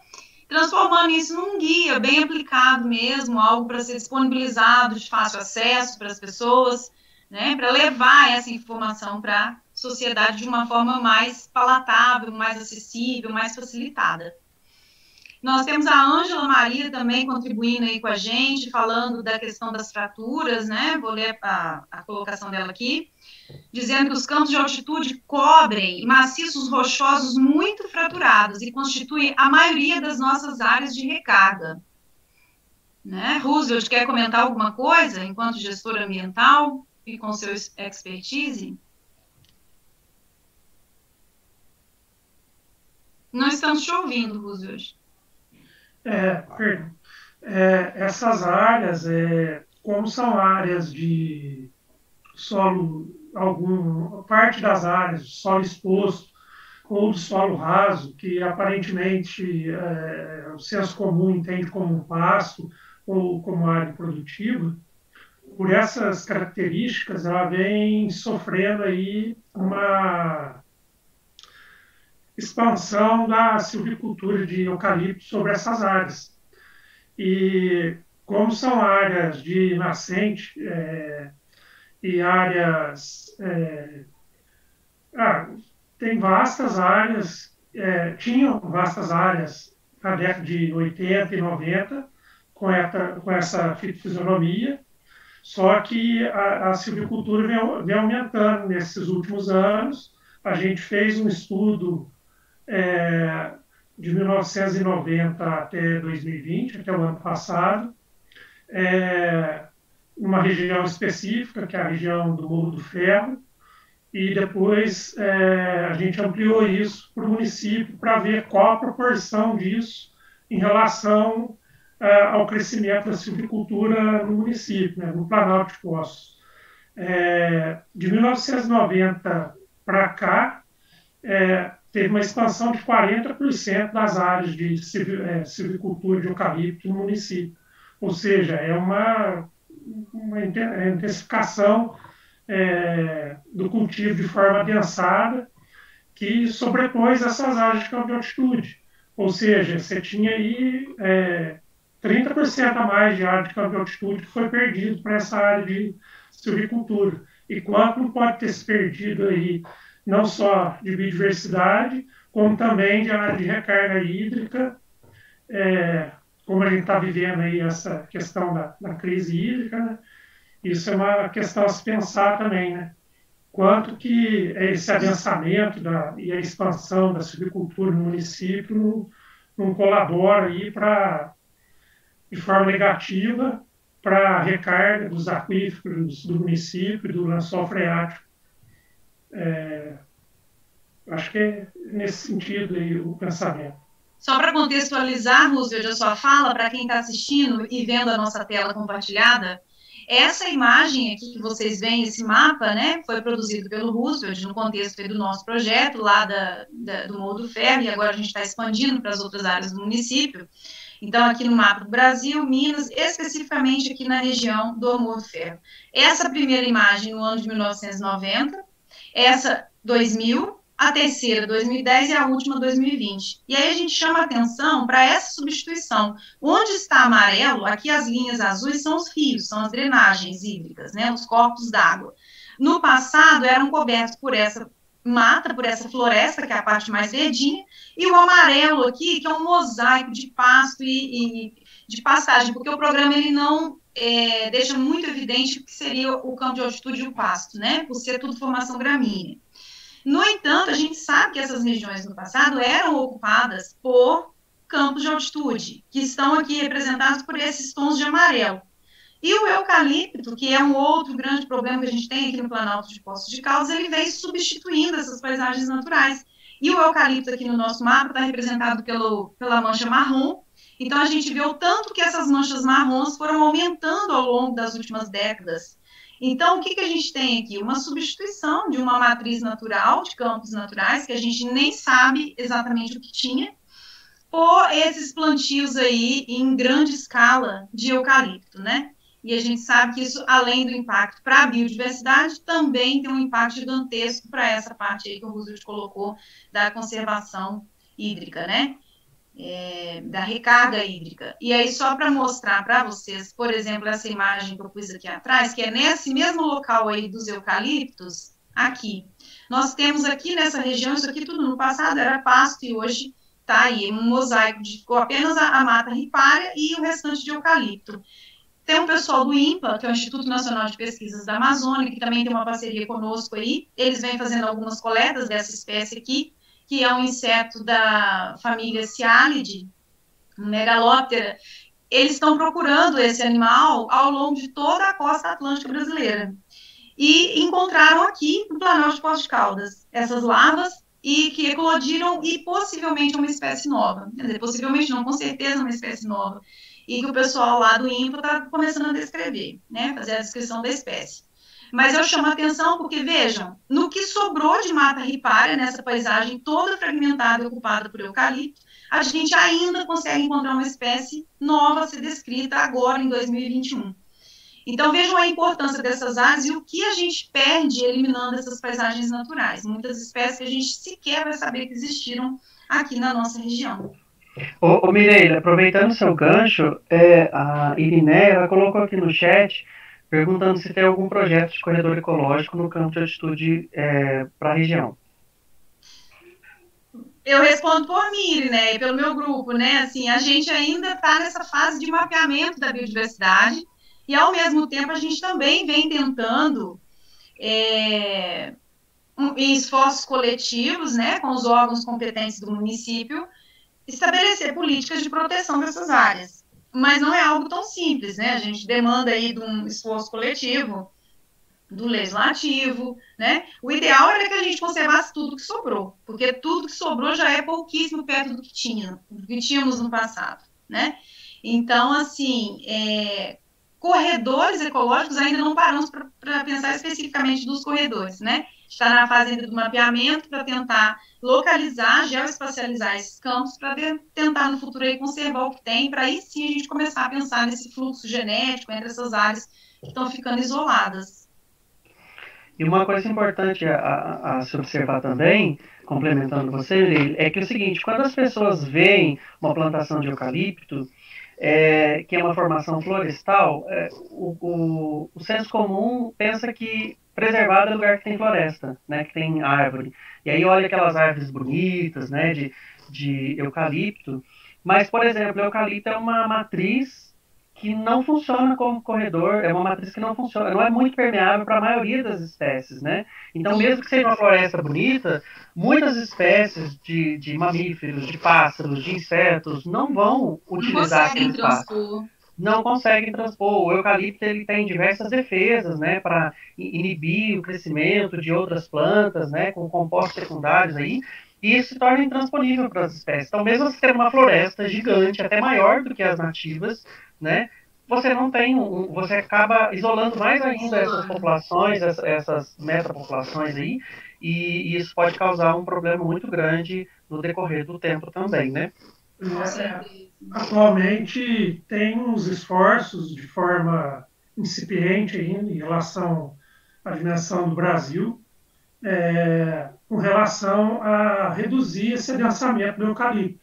transformando isso num guia bem aplicado mesmo, algo para ser disponibilizado de fácil acesso para as pessoas né, para levar essa informação para a sociedade de uma forma mais palatável, mais acessível, mais facilitada. Nós temos a Ângela Maria também contribuindo aí com a gente, falando da questão das fraturas, né? Vou ler a, a colocação dela aqui, dizendo que os campos de altitude cobrem maciços rochosos muito fraturados e constituem a maioria das nossas áreas de recarga. Né? Roosevelt quer comentar alguma coisa enquanto gestor ambiental? E com seu expertise, não estamos te ouvindo, Roosevelt. É, é, essas áreas, é, como são áreas de solo, algum, parte das áreas de solo exposto ou de solo raso, que aparentemente é, o senso comum entende como um pasto ou como área produtiva, por essas características, ela vem sofrendo aí uma expansão da silvicultura de eucalipto sobre essas áreas. E como são áreas de nascente é, e áreas... É, ah, tem vastas áreas, é, tinham vastas áreas na década de 80 e 90 com essa, com essa fitofisionomia, só que a, a silvicultura vem, vem, aumentando nesses últimos anos. A gente fez um estudo é, de 1990 até 2020, até o ano passado, é, uma região específica, que é a região do Morro do Ferro, e depois é, a gente ampliou isso para o município para ver qual a proporção disso em relação uh, ao crescimento da silvicultura no município, né, no Planalto de Poços. É, de 1990 para cá, é, teve uma expansão de 40% das áreas de é, silvicultura de eucalipto no município. Ou seja, é uma, uma é intensificação é, do cultivo de forma adensada que sobrepôs essas áreas de campo de altitude. Ou seja, você tinha aí é, 30% a mais de área de campo de altitude que foi perdido para essa área de silvicultura. E quanto pode ter se perdido aí, não só de biodiversidade, como também de área de recarga hídrica, é, como a gente está vivendo aí essa questão da, da crise hídrica, né? isso é uma questão a se pensar também, né? quanto que esse adensamento da, e a expansão da silvicultura no município não, não colabora aí para, de forma negativa para a recarga dos aquíferos do município, do lençol freático. É, acho que é nesse sentido aí o pensamento. Só para contextualizar, Roosevelt, a sua fala, para quem está assistindo e vendo a nossa tela compartilhada, essa imagem aqui que vocês veem, esse mapa, né, foi produzido pelo Roosevelt no contexto do nosso projeto lá da, da, do Morro do Ferro, e agora a gente está expandindo para as outras áreas do município. Então, aqui no mapa do Brasil, Minas, especificamente aqui na região do do Ferro. Essa primeira imagem no ano de 1990, essa 2000, a terceira 2010 e a última 2020. E aí a gente chama atenção para essa substituição. Onde está amarelo, aqui as linhas azuis são os rios, são as drenagens hídricas, né, os corpos d'água. No passado eram cobertos por essa mata, por essa floresta, que é a parte mais verdinha, e o amarelo aqui, que é um mosaico de pasto e, e de pastagem, porque o programa ele não é, deixa muito evidente o que seria o campo de altitude e o pasto, né, por ser tudo formação gramínea. No entanto, a gente sabe que essas regiões no passado eram ocupadas por campos de altitude, que estão aqui representados por esses tons de amarelo. E o eucalipto, que é um outro grande problema que a gente tem aqui no Planalto de Poços de Caldas, ele vem substituindo essas paisagens naturais. E o eucalipto aqui no nosso mapa está representado pelo, pela mancha marrom. Então a gente vê o tanto que essas manchas marrons foram aumentando ao longo das últimas décadas. Então, o que, que a gente tem aqui? Uma substituição de uma matriz natural, de campos naturais, que a gente nem sabe exatamente o que tinha, por esses plantios aí em grande escala de eucalipto, né? E a gente sabe que isso, além do impacto para a biodiversidade, também tem um impacto gigantesco para essa parte aí que o Roosevelt colocou da conservação hídrica, né? é, da recarga hídrica. E aí, só para mostrar para vocês, por exemplo, essa imagem que eu pus aqui atrás, que é nesse mesmo local aí dos eucaliptos, aqui. Nós temos aqui nessa região, isso aqui tudo no passado era pasto e hoje está aí um mosaico de ficou apenas a, a mata ripária e o restante de eucalipto. Tem um pessoal do INPA, que é o Instituto Nacional de Pesquisas da Amazônia, que também tem uma parceria conosco aí. Eles vêm fazendo algumas coletas dessa espécie aqui que é um inseto da família Cialide, megalóptera, eles estão procurando esse animal ao longo de toda a costa atlântica brasileira. E encontraram aqui, no Planalto de Poços de Caldas, essas larvas e que eclodiram e possivelmente uma espécie nova. Quer dizer, possivelmente não, com certeza uma espécie nova. E que o pessoal lá do INPA está começando a descrever, né, fazer a descrição da espécie. Mas eu chamo a atenção porque, vejam, no que sobrou de mata ripária, nessa paisagem toda fragmentada e ocupada por eucalipto, a gente ainda consegue encontrar uma espécie nova a ser descrita agora, em 2021. Então, vejam a importância dessas áreas e o que a gente perde eliminando essas paisagens naturais. Muitas espécies que a gente sequer vai saber que existiram aqui na nossa região. Ô, ô Mireille, aproveitando seu gancho, é, a Irineia colocou aqui no chat perguntando se tem algum projeto de corredor ecológico no campo de altitude é, para a região. Eu respondo por mim, né, pelo meu grupo, né, assim, a gente ainda está nessa fase de mapeamento da biodiversidade e, ao mesmo tempo, a gente também vem tentando, é, um, em esforços coletivos, né, com os órgãos competentes do município, estabelecer políticas de proteção dessas áreas mas não é algo tão simples, né? A gente demanda aí de um esforço coletivo, do legislativo, né? O ideal era que a gente conservasse tudo que sobrou, porque tudo que sobrou já é pouquíssimo perto do que tinha, do que tínhamos no passado, né? Então, assim, é, corredores ecológicos ainda não paramos para pensar especificamente dos corredores, né? Está na fase do mapeamento para tentar localizar, geoespacializar esses campos para tentar no futuro aí conservar o que tem, para aí sim a gente começar a pensar nesse fluxo genético entre essas áreas que estão ficando isoladas. E uma coisa importante a, a, a se observar também, complementando você, é que é o seguinte, quando as pessoas veem uma plantação de eucalipto, é, que é uma formação florestal, é, o, o, o, senso comum pensa que preservado é lugar que tem floresta, né, que tem árvore. E aí olha aquelas árvores bonitas, né, de, de eucalipto. Mas, por exemplo, eucalipto é uma matriz que não funciona como corredor, é uma matriz que não funciona, não é muito permeável para a maioria das espécies, né? Então, mesmo que seja uma floresta bonita, muitas espécies de, de mamíferos, de pássaros, de insetos não vão utilizar aquele espaço. Não conseguem transpor. O eucalipto ele tem diversas defesas, né, para inibir o crescimento de outras plantas, né, com compostos secundários aí, e isso se torna intransponível para as espécies. Então, mesmo se ter uma floresta gigante, até maior do que as nativas, né? Você não tem um, você acaba isolando mais ainda essas populações, essas metapopulações aí, e, e isso pode causar um problema muito grande no decorrer do tempo também, né? É, atualmente tem uns esforços de forma incipiente ainda em relação à dimensão do Brasil, é, com relação a reduzir esse adensamento do eucalipto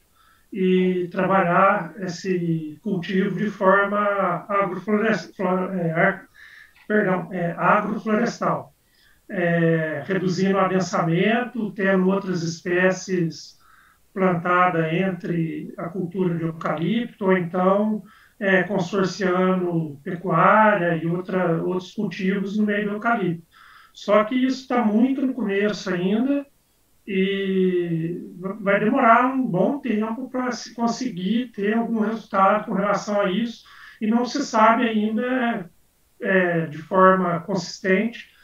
e trabalhar esse cultivo de forma agroflorestal, é, perdão, é, agroflorestal é, reduzindo o adensamento, tendo outras espécies plantadas entre a cultura de eucalipto, ou então é, consorciando pecuária e outra, outros cultivos no meio do eucalipto. Só que isso está muito no começo ainda, e vai demorar um bom tempo para se conseguir ter algum resultado com relação a isso, e não se sabe ainda é, de forma consistente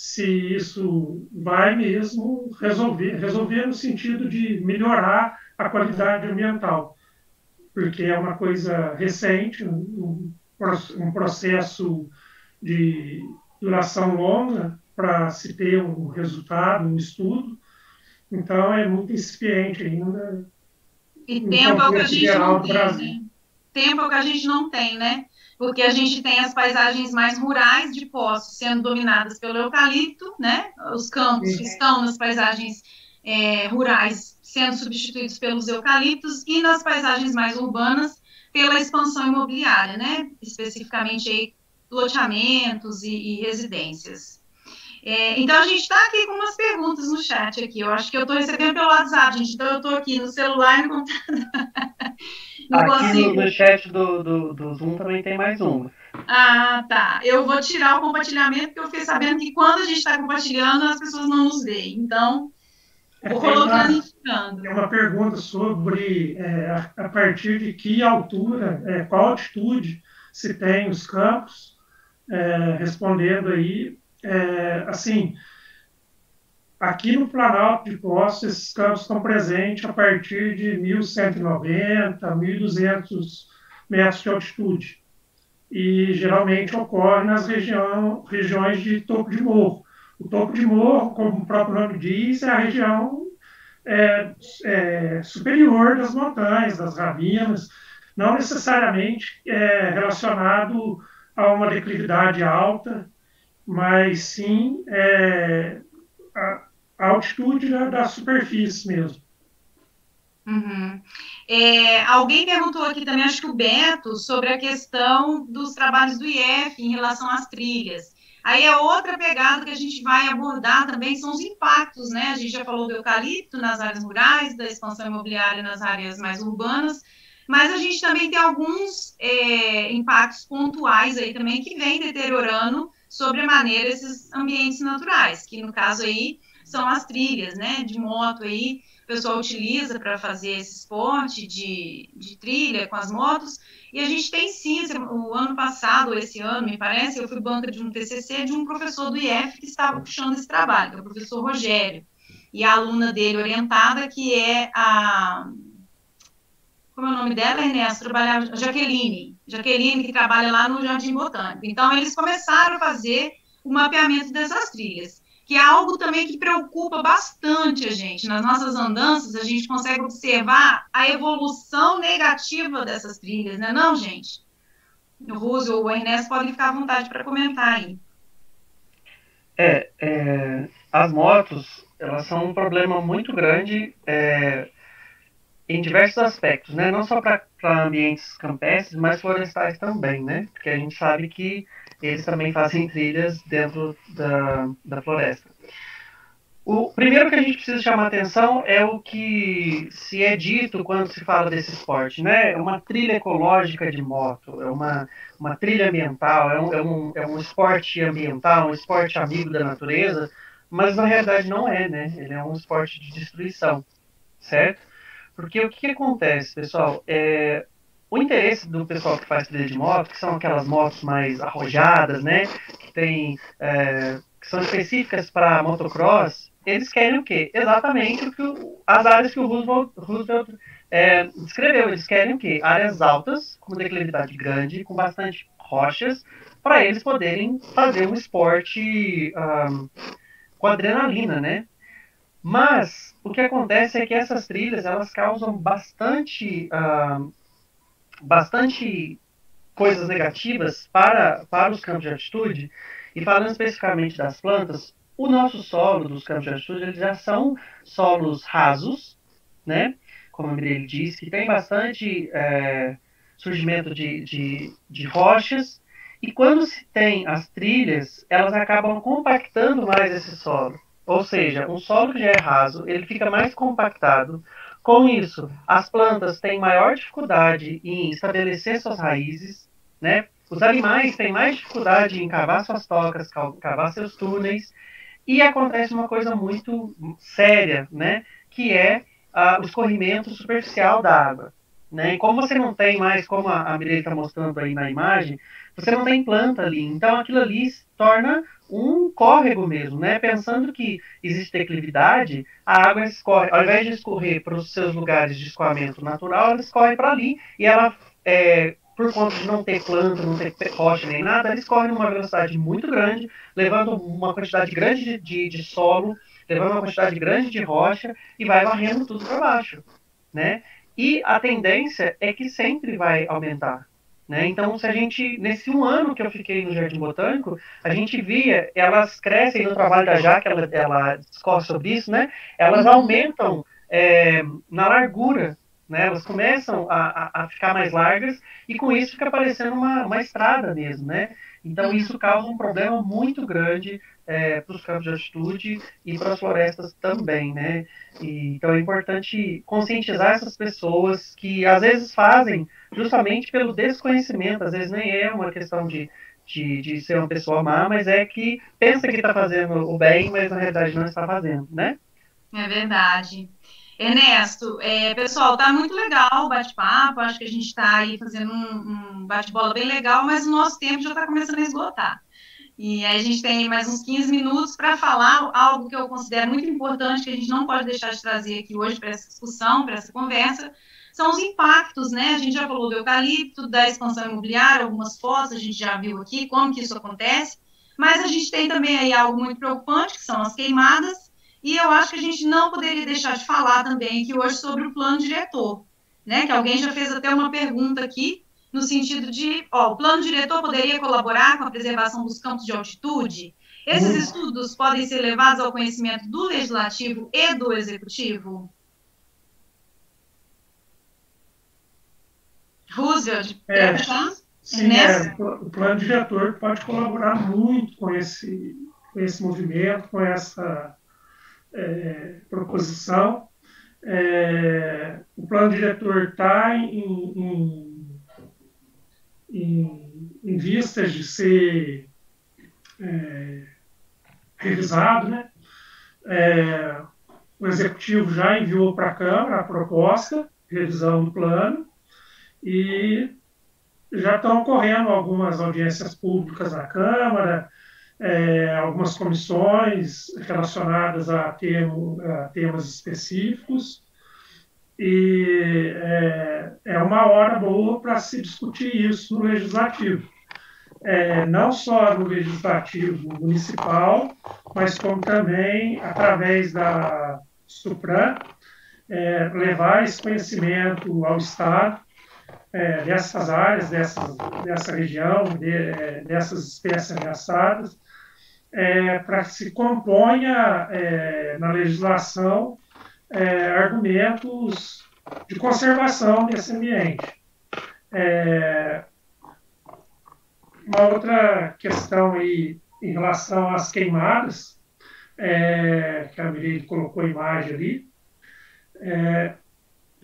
se isso vai mesmo resolver, resolver no sentido de melhorar a qualidade ambiental, porque é uma coisa recente, um, um processo de duração longa para se ter um resultado, um estudo, então, é muito incipiente ainda. E tempo é o que a gente não tem, né? Tempo é o que a gente não tem, né? Porque a gente tem as paisagens mais rurais de Poços sendo dominadas pelo eucalipto, né? Os campos Sim. estão nas paisagens é, rurais sendo substituídos pelos eucaliptos e nas paisagens mais urbanas pela expansão imobiliária, né? Especificamente aí, loteamentos e, e residências. É, então a gente está aqui com umas perguntas no chat aqui. Eu acho que eu estou recebendo pelo WhatsApp, gente. Então eu estou aqui no celular e no computador. Não aqui consigo. No, chat do, do, do, Zoom também tem mais uma. Ah, tá. Eu vou tirar o compartilhamento, porque eu fiquei sabendo que quando a gente está compartilhando, as pessoas não nos veem. Então, vou colocando e ficando. Tem uma pergunta sobre é, a, a, partir de que altura, é, qual altitude se tem os campos, é, respondendo aí é, assim, aqui no Planalto de Poços, esses campos estão presentes a partir de 1.190, 1.200 metros de altitude. E geralmente ocorre nas região, regiões de topo de morro. O topo de morro, como o próprio nome diz, é a região é, é, superior das montanhas, das ravinas, não necessariamente é, relacionado a uma declividade alta, mas sim é, a, altitude da, da, superfície mesmo. Uhum. É, alguém perguntou aqui também, acho que o Beto, sobre a questão dos trabalhos do IF em relação às trilhas. Aí é outra pegada que a gente vai abordar também, são os impactos, né? A gente já falou do eucalipto nas áreas rurais, da expansão imobiliária nas áreas mais urbanas, mas a gente também tem alguns é, impactos pontuais aí também que vem deteriorando sobremaneira esses ambientes naturais, que no caso aí são as trilhas, né, de moto aí, o pessoal utiliza para fazer esse esporte de, de trilha com as motos, e a gente tem sim, o ano passado, esse ano, me parece, eu fui banca de um TCC de um professor do IF que estava puxando esse trabalho, que é o professor Rogério, e a aluna dele orientada, que é a como é o nome dela, Ernesto? Trabalhava, Jaqueline. Jaqueline, que trabalha lá no Jardim Botânico. Então, eles começaram a fazer o mapeamento dessas trilhas, que é algo também que preocupa bastante a gente. Nas nossas andanças, a gente consegue observar a evolução negativa dessas trilhas, né? Não, gente? O Rússio ou o Ernesto podem ficar à vontade para comentar aí. É, é, as motos, elas são um problema muito grande é, em diversos aspectos, né? Não só para ambientes campestres, mas florestais também, né? Porque a gente sabe que eles também fazem trilhas dentro da, da floresta. O primeiro que a gente precisa chamar atenção é o que se é dito quando se fala desse esporte, né? É uma trilha ecológica de moto, é uma, uma trilha ambiental, é um, é, um, é um esporte ambiental, um esporte amigo da natureza, mas na realidade não é, né? Ele é um esporte de destruição, certo? Porque o que, que acontece, pessoal? É, o interesse do pessoal que faz trilha de moto, que são aquelas motos mais arrojadas, né? Que tem é, que são específicas para motocross, eles querem o quê? Exatamente o que o, as áreas que o Roosevelt, Roosevelt é, descreveu. Eles querem o quê? Áreas altas, com declividade grande, com bastante rochas, para eles poderem fazer um esporte um, com adrenalina, né? Mas o que acontece é que essas trilhas elas causam bastante, uh, bastante coisas negativas para, para os campos de altitude. E falando especificamente das plantas, o nosso solo dos campos de altitude eles já são solos rasos, né? Como Mirelle disse, que tem bastante é, surgimento de, de, de rochas. E quando se tem as trilhas, elas acabam compactando mais esse solo. Ou seja, um solo que já é raso, ele fica mais compactado. Com isso, as plantas têm maior dificuldade em estabelecer suas raízes, né? Os animais têm mais dificuldade em cavar suas tocas, cavar seus túneis, e acontece uma coisa muito séria, né? Que é uh, o escorrimento superficial da água. Né? E como você não tem mais, como a, a está mostrando aí na imagem, você não tem planta ali. Então aquilo ali se torna um córrego mesmo, né? Pensando que existe declividade, a água escorre, ao invés de escorrer para os seus lugares de escoamento natural, ela escorre para ali e ela é, por conta de não ter planta, não ter rocha nem nada, eles correm numa velocidade muito grande, levando uma quantidade grande de, de, de solo, levando uma quantidade grande de rocha e vai varrendo tudo para baixo, né? E a tendência é que sempre vai aumentar. Né? Então, se a gente, nesse um ano que eu fiquei no Jardim Botânico, a gente via, elas crescem no trabalho da Jaque, ela, ela discorre sobre isso, né? elas aumentam é, na largura né? Elas começam a, a, a, ficar mais largas e com isso fica parecendo uma, uma estrada mesmo, né? Então isso causa um problema muito grande é, para os campos de altitude e para as florestas também, né? E, então é importante conscientizar essas pessoas que às vezes fazem justamente pelo desconhecimento, às vezes nem é uma questão de, de, de ser uma pessoa má, mas é que pensa que está fazendo o bem, mas na realidade não está fazendo, né? É verdade. Ernesto, é, pessoal, tá muito legal o bate-papo, acho que a gente está aí fazendo um, um bate-bola bem legal, mas o nosso tempo já está começando a esgotar. E a gente tem mais uns 15 minutos para falar algo que eu considero muito importante, que a gente não pode deixar de trazer aqui hoje para essa discussão, para essa conversa, são os impactos, né? A gente já falou do eucalipto, da expansão imobiliária, algumas fotos a gente já viu aqui, como que isso acontece, mas a gente tem também aí algo muito preocupante, que são as queimadas, e eu acho que a gente não poderia deixar de falar também aqui hoje sobre o plano diretor, né? Que alguém já fez até uma pergunta aqui, no sentido de, ó, o plano diretor poderia colaborar com a preservação dos campos de altitude? Esses hum. estudos podem ser levados ao conhecimento do legislativo e do executivo? Roosevelt, é, sim, é, o plano diretor pode colaborar muito com esse, com esse movimento, com essa é, proposição. É, o plano diretor está em, em, em, em, vistas de ser é, revisado, né? É, o executivo já enviou para a Câmara a proposta revisão do plano e já estão ocorrendo algumas audiências públicas na Câmara, é, algumas comissões relacionadas a, termo, a temas específicos, e é, é uma hora boa para se discutir isso no legislativo. É, não só no legislativo municipal, mas como também através da Supran, é, levar esse conhecimento ao Estado é, dessas áreas, dessas, dessa região, de, é, dessas espécies ameaçadas, é, para que se componha é, na legislação é, argumentos de conservação desse ambiente. É, uma outra questão aí em relação às queimadas, que a Mireille colocou a imagem ali, é,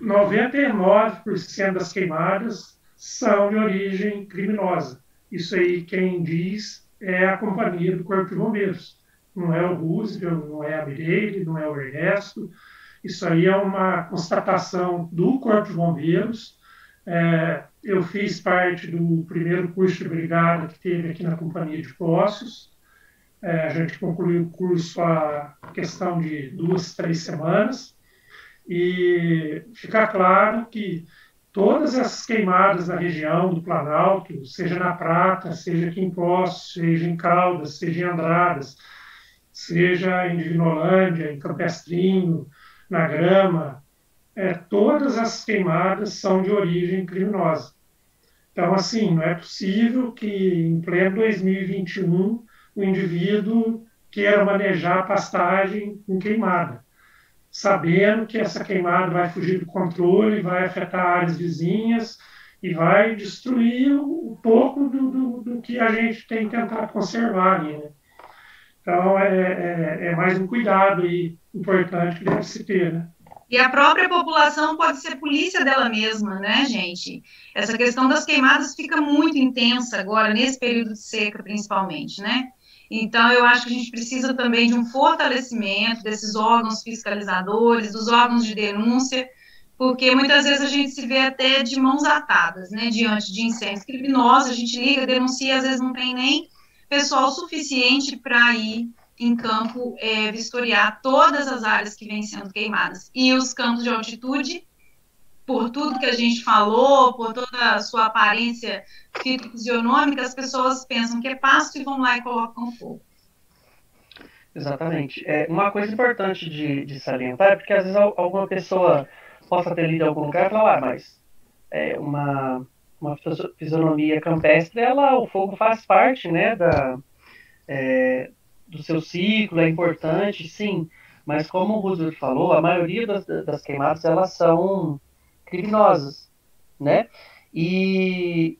99% das queimadas são de origem criminosa. Isso aí quem diz é a companhia do Corpo de Bombeiros. Não é o Roosevelt, não é a Mireille, não é o Ernesto. Isso aí é uma constatação do Corpo de Bombeiros. É, eu fiz parte do primeiro curso de brigada que teve aqui na Companhia de Poços. É, a gente concluiu o curso a questão de duas, três semanas. E ficar claro que todas as queimadas da região do Planalto, seja na Prata, seja aqui em Poços, seja em Caldas, seja em Andradas, seja em Divinolândia, em Campestrinho, na Grama, é, todas as queimadas são de origem criminosa. Então, assim, não é possível que em pleno 2021 o indivíduo queira manejar pastagem com queimada sabendo que essa queimada vai fugir do controle, vai afetar áreas vizinhas e vai destruir um pouco do, do, do que a gente tem tentado conservar ali. Né? Então, é, é, é, mais um cuidado aí importante que deve se ter. Né? E a própria população pode ser polícia dela mesma, né, gente? Essa questão das queimadas fica muito intensa agora, nesse período de seca, principalmente, né? Então, eu acho que a gente precisa também de um fortalecimento desses órgãos fiscalizadores, dos órgãos de denúncia, porque muitas vezes a gente se vê até de mãos atadas, né, diante de incêndios criminosos, a gente liga, denuncia, às vezes não tem nem pessoal suficiente para ir em campo é, vistoriar todas as áreas que vêm sendo queimadas. E os campos de altitude por tudo que a gente falou, por toda a sua aparência fisionômica, as pessoas pensam que é pasto e vão lá e colocam fogo. Exatamente. É, uma coisa importante de, de salientar é porque às vezes alguma pessoa possa ter lido em algum lugar e falar, ah, mas é, uma, uma fisionomia campestre, ela, o fogo faz parte né, da, é, do seu ciclo, é importante, sim. Mas como o Roosevelt falou, a maioria das, das queimadas elas são criminosas, né? E,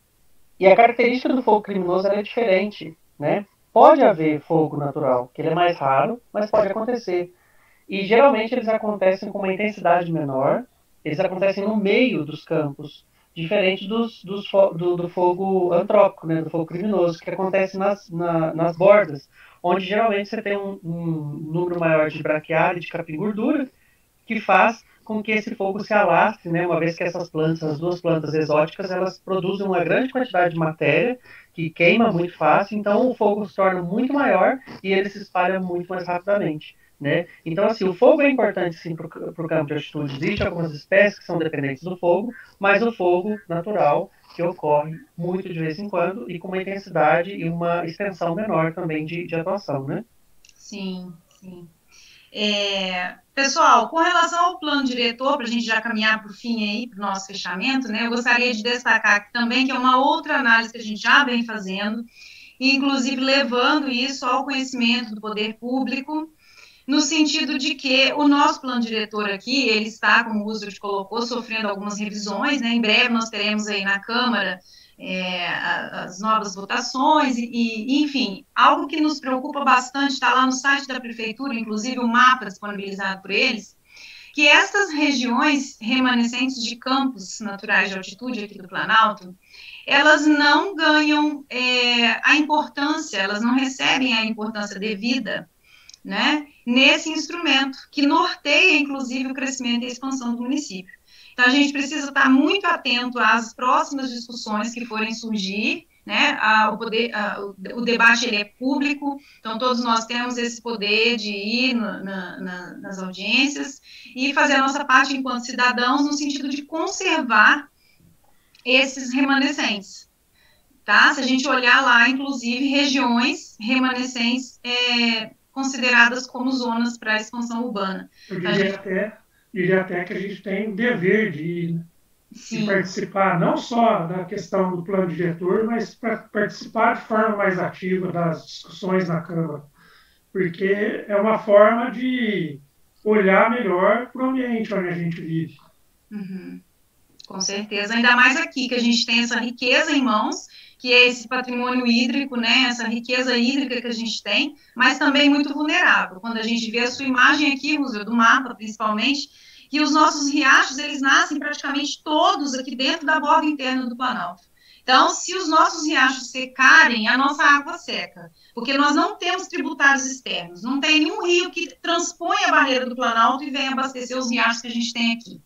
e a característica do fogo criminoso é diferente, né? Pode haver fogo natural, que ele é mais raro, mas pode acontecer. E geralmente eles acontecem com uma intensidade menor, eles acontecem no meio dos campos, diferente dos, dos do, do, fogo antrópico, né, do fogo criminoso, que acontece nas, na, nas bordas, onde geralmente você tem um, um número maior de braquiária, de capim gordura, que faz com que esse fogo se alastre, né? Uma vez que essas plantas, as duas plantas exóticas, elas produzem uma grande quantidade de matéria que queima muito fácil, então o fogo se torna muito maior e ele se espalha muito mais rapidamente. Né? Então, assim, o fogo é importante sim para o campo de altitude. Existem algumas espécies que são dependentes do fogo, mas o fogo natural que ocorre muito de vez em quando e com uma intensidade e uma extensão menor também de, de atuação, né? Sim, sim. É, pessoal, com relação ao plano diretor, para a gente já caminhar para o fim aí, para o nosso fechamento, né, eu gostaria de destacar também que é uma outra análise que a gente já vem fazendo, inclusive levando isso ao conhecimento do poder público, no sentido de que o nosso plano diretor aqui, ele está, como o Roosevelt colocou, sofrendo algumas revisões, né, em breve nós teremos aí na Câmara é, as novas votações, e, enfim, algo que nos preocupa bastante, está lá no site da prefeitura, inclusive o mapa disponibilizado por eles, que essas regiões remanescentes de campos naturais de altitude aqui do Planalto, elas não ganham é, a importância, elas não recebem a importância devida, né, nesse instrumento, que norteia, inclusive, o crescimento e a expansão do município. Então, a gente precisa estar muito atento às próximas discussões que forem surgir, né? A, o, poder, a, o, o, debate ele é público, então todos nós temos esse poder de ir na, na, nas audiências e fazer a nossa parte enquanto cidadãos no sentido de conservar esses remanescentes. Tá? Se a gente olhar lá, inclusive, regiões remanescentes é, consideradas como zonas para expansão urbana. Eu diria gente... até diria até que a gente tem o dever de, de participar não só da questão do plano diretor, mas para participar de forma mais ativa das discussões na Câmara, porque é uma forma de olhar melhor para o ambiente onde a gente vive. Uhum. Com certeza, ainda mais aqui que a gente tem essa riqueza em mãos que é esse patrimônio hídrico, né, essa riqueza hídrica que a gente tem, mas também muito vulnerável. Quando a gente vê a sua imagem aqui, Museu do Mapa, principalmente, que os nossos riachos, eles nascem praticamente todos aqui dentro da borda interna do Planalto. Então, se os nossos riachos secarem, a nossa água seca, porque nós não temos tributários externos, não tem nenhum rio que transpõe a barreira do Planalto e venha abastecer os riachos que a gente tem aqui.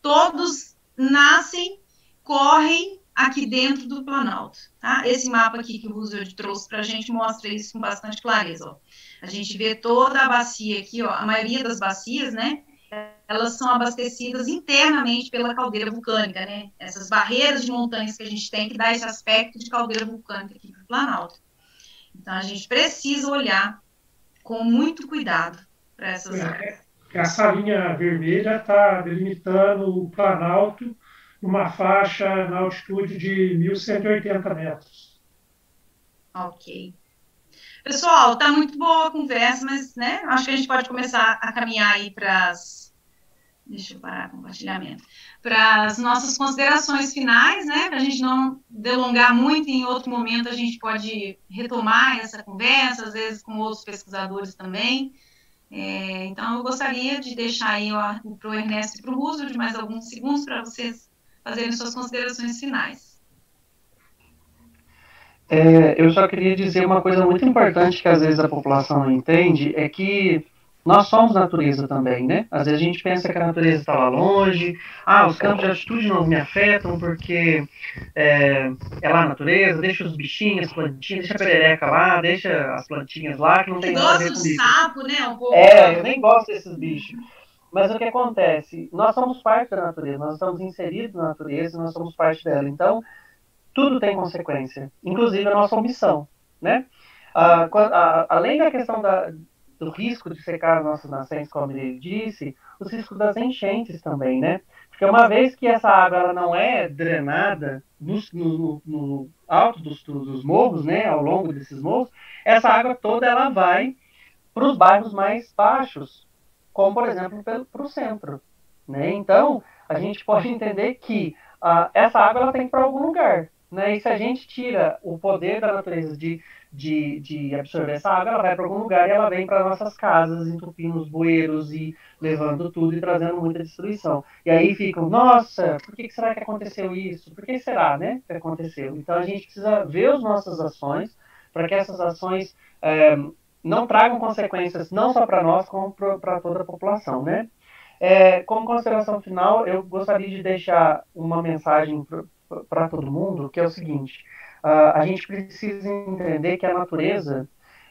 Todos nascem, correm aqui dentro do Planalto. Tá? Esse mapa aqui que o Roosevelt trouxe para a gente mostra isso com bastante clareza. Ó. A gente vê toda a bacia aqui, ó, a maioria das bacias, né? elas são abastecidas internamente pela caldeira vulcânica, né? Essas barreiras de montanhas que a gente tem que dá esse aspecto de caldeira vulcânica aqui para o Planalto. Então a gente precisa olhar com muito cuidado para essas é, áreas. Essa linha vermelha está delimitando o Planalto numa faixa na altitude de 1.180 metros. Ok. Pessoal, tá muito boa a conversa, mas né, acho que a gente pode começar a caminhar aí para as. Deixa eu parar compartilhamento. Para as nossas considerações finais, né? Para a gente não delongar muito, em outro momento a gente pode retomar essa conversa, às vezes com outros pesquisadores também. É, então, eu gostaria de deixar aí para o Ernesto e para o Russo de mais alguns segundos para vocês fazerem suas considerações finais. É, eu só queria dizer uma coisa muito importante que às vezes a população não entende, é que nós somos natureza também, né? Às vezes a gente pensa que a natureza está lá longe, ah, os campos de altitude não me afetam porque é, é lá a natureza, deixa os bichinhos, as plantinhas, deixa a perereca lá, deixa as plantinhas lá, que não tem nada a ver com isso. sapo, né? Um pouco. É, eu nem gosto desses bichos. Mas o que acontece? Nós somos parte da natureza, nós estamos inseridos na natureza, nós somos parte dela. Então, tudo tem consequência, inclusive a nossa omissão, né? Ah, ah, além da questão da, do risco de secar as nossas nascentes, como ele disse, os riscos das enchentes também, né? Porque uma vez que essa água ela não é drenada no, no, no alto dos, dos, morros, né, ao longo desses morros, essa água toda ela vai para os bairros mais baixos, como por exemplo para o centro, né? Então a gente pode entender que ah, essa água ela tem que ir para algum lugar, né? E se a gente tira o poder da natureza de, de, de absorver essa água, ela vai para algum lugar e ela vem para nossas casas, entupindo os bueiros e levando tudo e trazendo muita destruição. E aí ficam, nossa, por que será que aconteceu isso? Por que será né, que aconteceu? Então a gente precisa ver as nossas ações para que essas ações é, não tragam consequências não só para nós, como para toda a população, né? É, como consideração final, eu gostaria de deixar uma mensagem para todo mundo, que é o seguinte: uh, a gente precisa entender que a natureza,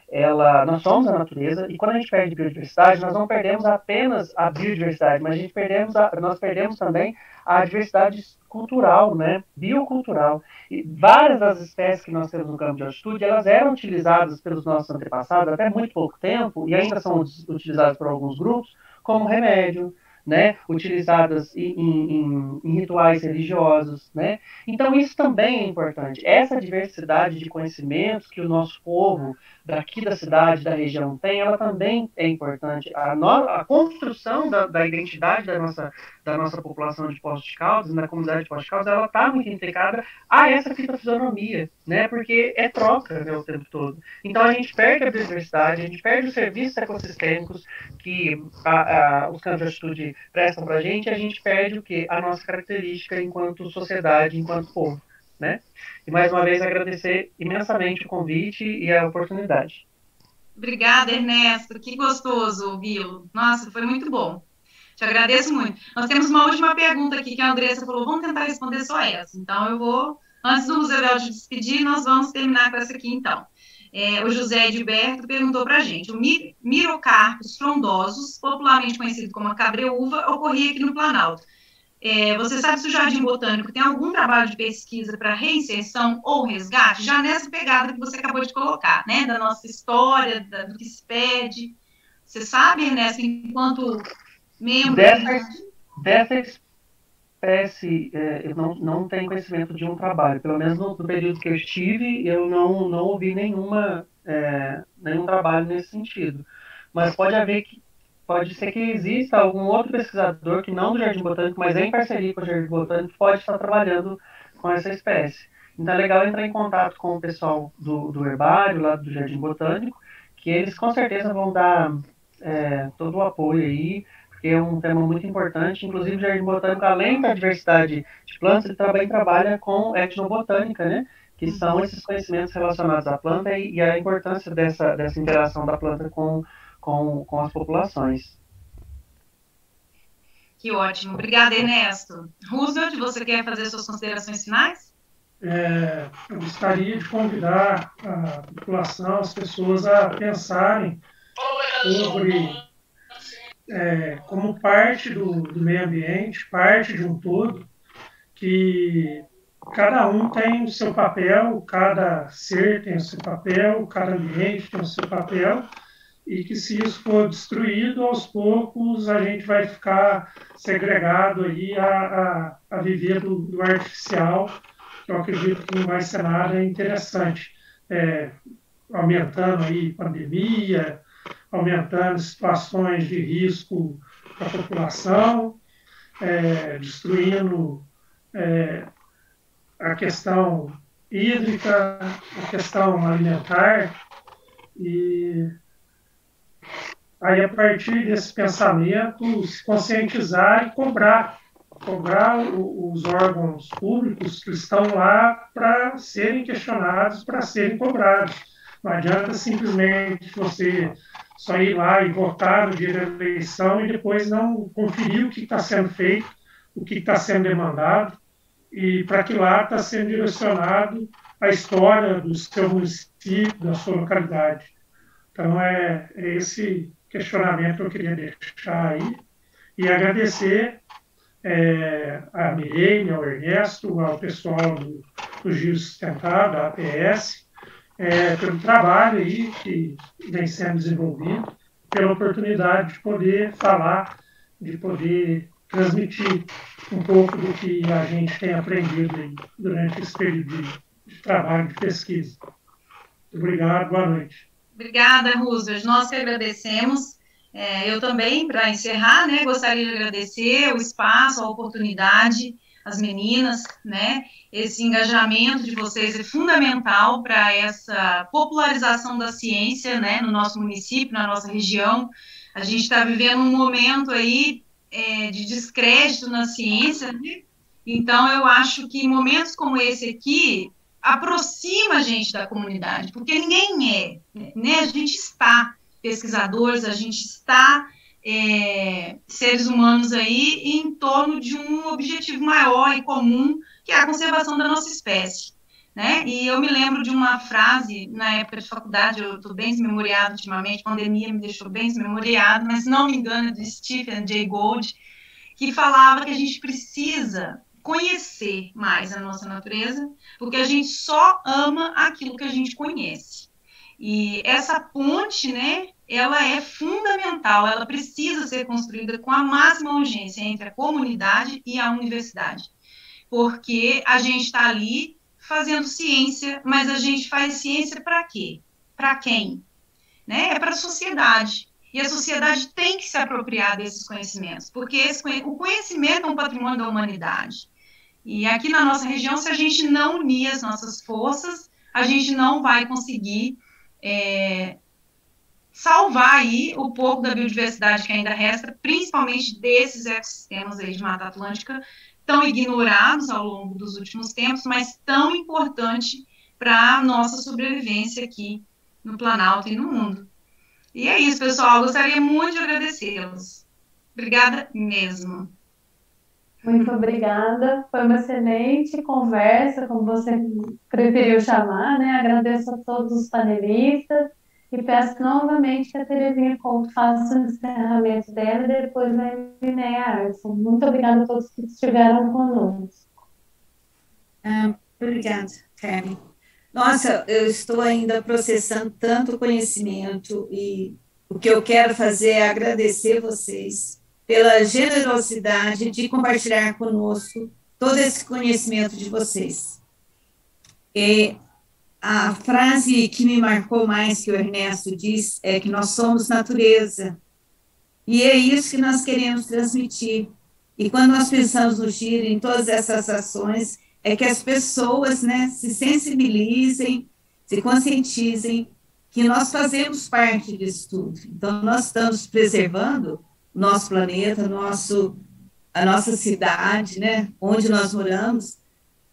ela, nós somos a natureza e quando a gente perde biodiversidade, nós não perdemos apenas a biodiversidade, mas a gente perdemos a, nós perdemos também a diversidade cultural, né, biocultural. E várias das espécies que nós temos no campo de altitude, elas eram utilizadas pelos nossos antepassados até muito pouco tempo e ainda são utilizadas por alguns grupos como remédio, né, utilizadas em, em, em, rituais religiosos, né? Então isso também é importante. Essa diversidade de conhecimentos que o nosso povo daqui da cidade, da região tem, ela também é importante. A, no, a construção da, da, identidade da nossa, da nossa população de Poços de Caldas, na comunidade de Poços de Caldas, ela está muito integrada a essa fitofisionomia, né? Porque é troca né, o tempo todo. Então a gente perde a biodiversidade, a gente perde os serviços ecossistêmicos que a, a, os campos de altitude prestam para a gente, a gente perde o quê? A nossa característica enquanto sociedade, enquanto povo né? E mais uma vez agradecer imensamente o convite e a oportunidade. Obrigada, Ernesto. Que gostoso ouvi-lo. Nossa, foi muito bom. Te agradeço muito. Nós temos uma última pergunta aqui que a Andressa falou. Vamos tentar responder só essa. Então, eu vou, antes do Roosevelt de despedir, nós vamos terminar com essa aqui, então. É, o José Edilberto perguntou para a gente: o mirocarpos frondosos, popularmente conhecido como a cabreúva, ocorria aqui no Planalto. É, você sabe se o Jardim Botânico tem algum trabalho de pesquisa para reinserção ou resgate, já nessa pegada que você acabou de colocar, né? Da nossa história, da, do que se pede. Você sabe, Ernesto, enquanto membro. Dessa, dessa espécie, é, eu não, não tenho conhecimento de um trabalho. Pelo menos no, no período que eu estive, eu não, não ouvi nenhuma, é, nenhum trabalho nesse sentido. Mas pode haver que pode ser que exista algum outro pesquisador que não do Jardim Botânico, mas em parceria com o Jardim Botânico, pode estar trabalhando com essa espécie. Então é legal entrar em contato com o pessoal do, do herbário, lá do Jardim Botânico, que eles com certeza vão dar é, todo o apoio aí, porque é um tema muito importante. Inclusive, o Jardim Botânico, além da diversidade de plantas, ele também trabalha com etnobotânica, né? Que são esses conhecimentos relacionados à planta e, e a importância dessa, dessa interação da planta com, com, com as populações. Que ótimo. Obrigada, Ernesto. Roosevelt, você quer fazer suas considerações finais? É, eu gostaria de convidar a população, as pessoas a pensarem sobre, é, como parte do, do meio ambiente, parte de um todo, que cada um tem o seu papel, cada ser tem o seu papel, cada ambiente tem o seu papel, e que se isso for destruído, aos poucos a gente vai ficar segregado aí a, a, a viver do, do, artificial, que eu acredito que não vai ser nada interessante. É, aumentando aí pandemia, aumentando situações de risco para a população, é, destruindo é, a questão hídrica, a questão alimentar, e aí a partir desse pensamento se conscientizar e cobrar cobrar os órgãos públicos que estão lá para serem questionados, para serem cobrados. Não adianta simplesmente você só ir lá e votar no dia da eleição e depois não conferir o que está sendo feito, o que está sendo demandado e para que lá está sendo direcionado a história do seu município, da sua localidade. Então, é, é esse questionamento que eu queria deixar aí e agradecer é, a Mirene, ao Ernesto, ao pessoal do, do Giro Sustentável, da APS, é, pelo trabalho aí que vem sendo desenvolvido, pela oportunidade de poder falar, de poder transmitir um pouco do que a gente tem aprendido durante esse período de, de trabalho de pesquisa. Obrigado, boa noite. Obrigada, Roosevelt. Nós que agradecemos. É, eu também, para encerrar, né, gostaria de agradecer o espaço, a oportunidade, as meninas, né? Esse engajamento de vocês é fundamental para essa popularização da ciência, né, no nosso município, na nossa região. A gente está vivendo um momento aí é, de descrédito na ciência, né? Então, eu acho que momentos como esse aqui aproxima a gente da comunidade, porque ninguém é, né? A gente está pesquisadores, a gente está é, seres humanos aí em torno de um objetivo maior e comum, que é a conservação da nossa espécie. Né? E eu me lembro de uma frase na época de faculdade, eu estou bem desmemoriado ultimamente, a pandemia me deixou bem desmemoriado, mas não me engano, de Stephen Jay Gould, que falava que a gente precisa conhecer mais a nossa natureza, porque a gente só ama aquilo que a gente conhece. E essa ponte, né, ela é fundamental, ela precisa ser construída com a máxima urgência entre a comunidade e a universidade, porque a gente está ali fazendo ciência, mas a gente faz ciência para quê? Para quem? Né? É para a sociedade. E a sociedade tem que se apropriar desses conhecimentos, porque esse, o conhecimento é um patrimônio da humanidade. E aqui na nossa região, se a gente não unir as nossas forças, a gente não vai conseguir é, salvar aí o pouco da biodiversidade que ainda resta, principalmente desses ecossistemas aí de Mata Atlântica, tão ignorados ao longo dos últimos tempos, mas tão importante para a nossa sobrevivência aqui no Planalto e no mundo. E é isso, pessoal. Gostaria muito de agradecê-los. Obrigada mesmo. Muito obrigada. Foi uma excelente conversa, como você preferiu chamar, né? Agradeço a todos os panelistas e peço novamente que a Terezinha Couto faça o encerramento dela e depois a Linéia Arson. Muito obrigada a todos que estiveram conosco. Ah, obrigada, Karen. Nossa, eu estou ainda processando tanto conhecimento e o que eu quero fazer é agradecer vocês pela generosidade de compartilhar conosco todo esse conhecimento de vocês. E a frase que me marcou mais que o Ernesto diz é que nós somos natureza. E é isso que nós queremos transmitir. E quando nós pensamos no giro, em todas essas ações, é que as pessoas né, se sensibilizem, se conscientizem que nós fazemos parte disso tudo. Então, nós estamos preservando nosso planeta, nosso, a nossa cidade, né, onde nós moramos,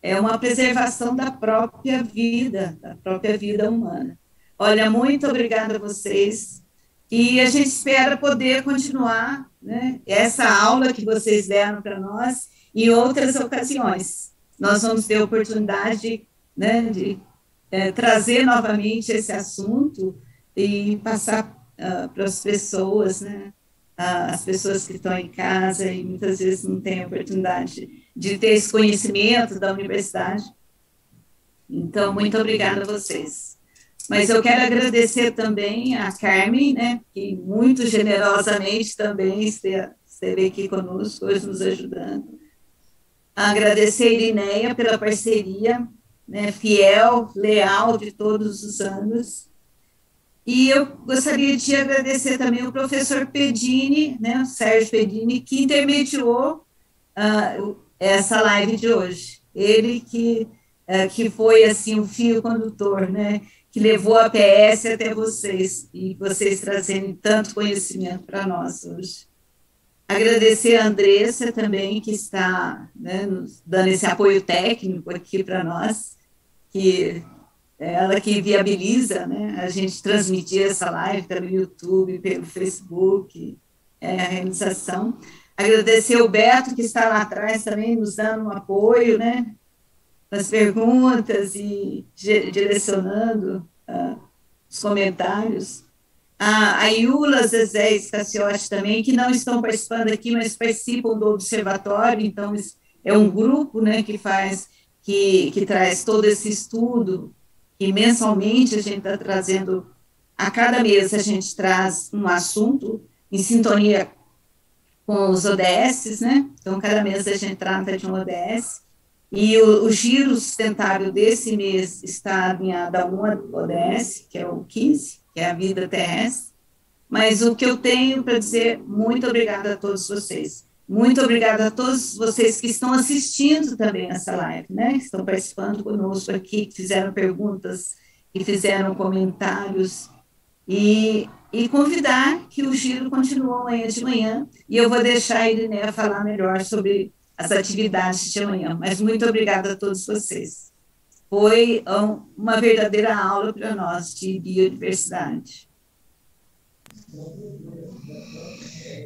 é uma preservação da própria vida, da própria vida humana. Olha, muito obrigada a vocês. E a gente espera poder continuar né, essa aula que vocês deram para nós em outras ocasiões. Nós vamos ter oportunidade né, de é, trazer novamente esse assunto e passar uh, para as pessoas, né, as pessoas que estão em casa e muitas vezes não têm oportunidade de ter esse conhecimento da universidade. Então, muito obrigada a vocês. Mas eu quero agradecer também a Carmen, né, que muito generosamente também esteve aqui conosco, hoje nos ajudando. Agradecer a Irineia pela parceria, né, fiel, leal de todos os anos. E eu gostaria de agradecer também o professor Pedini, né, o Sérgio Pedini, que intermediou uh, essa live de hoje. Ele que, uh, que foi assim o fio condutor, né, que levou a PS até vocês e vocês trazendo tanto conhecimento para nós hoje. Agradecer a Andressa também, que está né, dando esse apoio técnico aqui para nós, que ela que viabiliza né, a gente transmitir essa live pelo YouTube, pelo Facebook, é, a realização. Agradecer o Beto, que está lá atrás também, nos dando um apoio, né, nas perguntas e direcionando uh, os comentários. A, a Iula, Zezé e Scaciotti também, que não estão participando aqui, mas participam do observatório, então é um grupo né, que faz, que, que traz todo esse estudo que mensalmente a gente está trazendo, a cada mês a gente traz um assunto em sintonia com os ODS, né? Então, cada mês a gente trata de um ODS. E o, o giro sustentável desse mês está alinhado a uma ODS, que é o 15, que é a vida terrestre. Mas o que eu tenho para dizer, muito obrigada a todos vocês. Muito obrigada a todos vocês que estão assistindo também essa live, né? Que estão participando conosco aqui, que fizeram perguntas, que fizeram comentários. E, e convidar que o giro continue amanhã de manhã. E eu vou deixar a Irineia falar melhor sobre as atividades de amanhã. Mas muito obrigada a todos vocês. Foi uma verdadeira aula para nós de biodiversidade.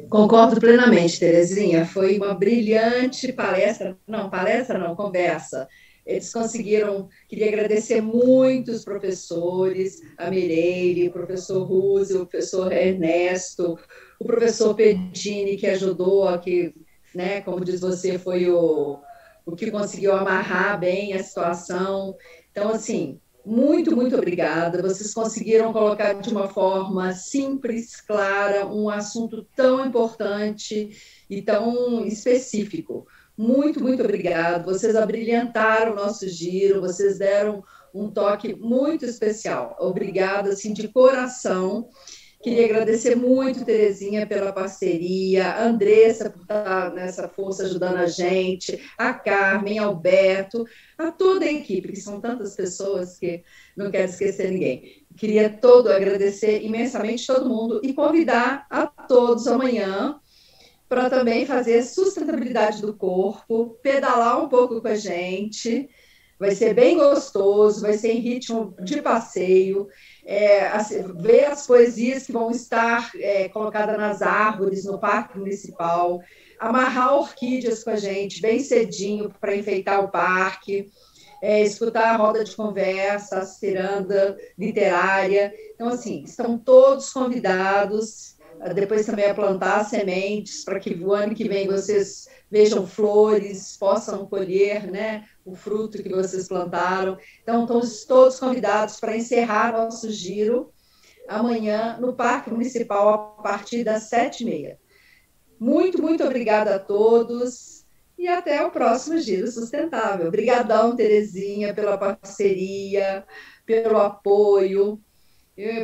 Concordo plenamente, Terezinha. Foi uma brilhante palestra, não, palestra não, conversa. Eles conseguiram, queria agradecer muito os professores, a Mireille, o professor Ruse, o professor Ernesto, o professor Pedini, que ajudou aqui, né, como diz você, foi o, o que conseguiu amarrar bem a situação. Então, assim, muito, muito obrigada. Vocês conseguiram colocar de uma forma simples, clara, um assunto tão importante e tão específico. Muito, muito obrigado. Vocês abrilhantaram o nosso giro, vocês deram um toque muito especial. Obrigada, assim, de coração. Queria agradecer muito, Terezinha, pela parceria, a Andressa por estar nessa força ajudando a gente, a Carmen, Alberto, a toda a equipe, que são tantas pessoas que não quero esquecer ninguém. Queria todo agradecer imensamente todo mundo e convidar a todos amanhã para também fazer sustentabilidade do corpo, pedalar um pouco com a gente. Vai ser bem gostoso, vai ser em ritmo de passeio é, assim, ver as poesias que vão estar é, colocadas nas árvores no Parque Municipal, amarrar orquídeas com a gente bem cedinho para enfeitar o parque, é, escutar a roda de conversa, a ciranda literária. Então, assim, estão todos convidados. Depois também a plantar sementes para que o ano que vem vocês vejam flores, possam colher né, o fruto que vocês plantaram. Então, estamos todos convidados para encerrar nosso giro amanhã no Parque Municipal a partir das sete e meia. Muito, muito obrigada a todos e até o próximo Giro Sustentável. Obrigadão, Terezinha, pela parceria, pelo apoio,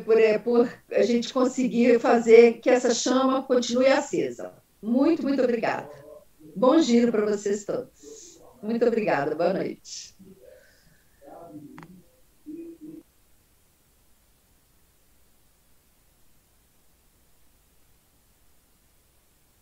por, é, por a gente conseguir fazer que essa chama continue acesa. Muito, muito obrigada. Bom giro para vocês todos. Muito obrigada. Boa noite.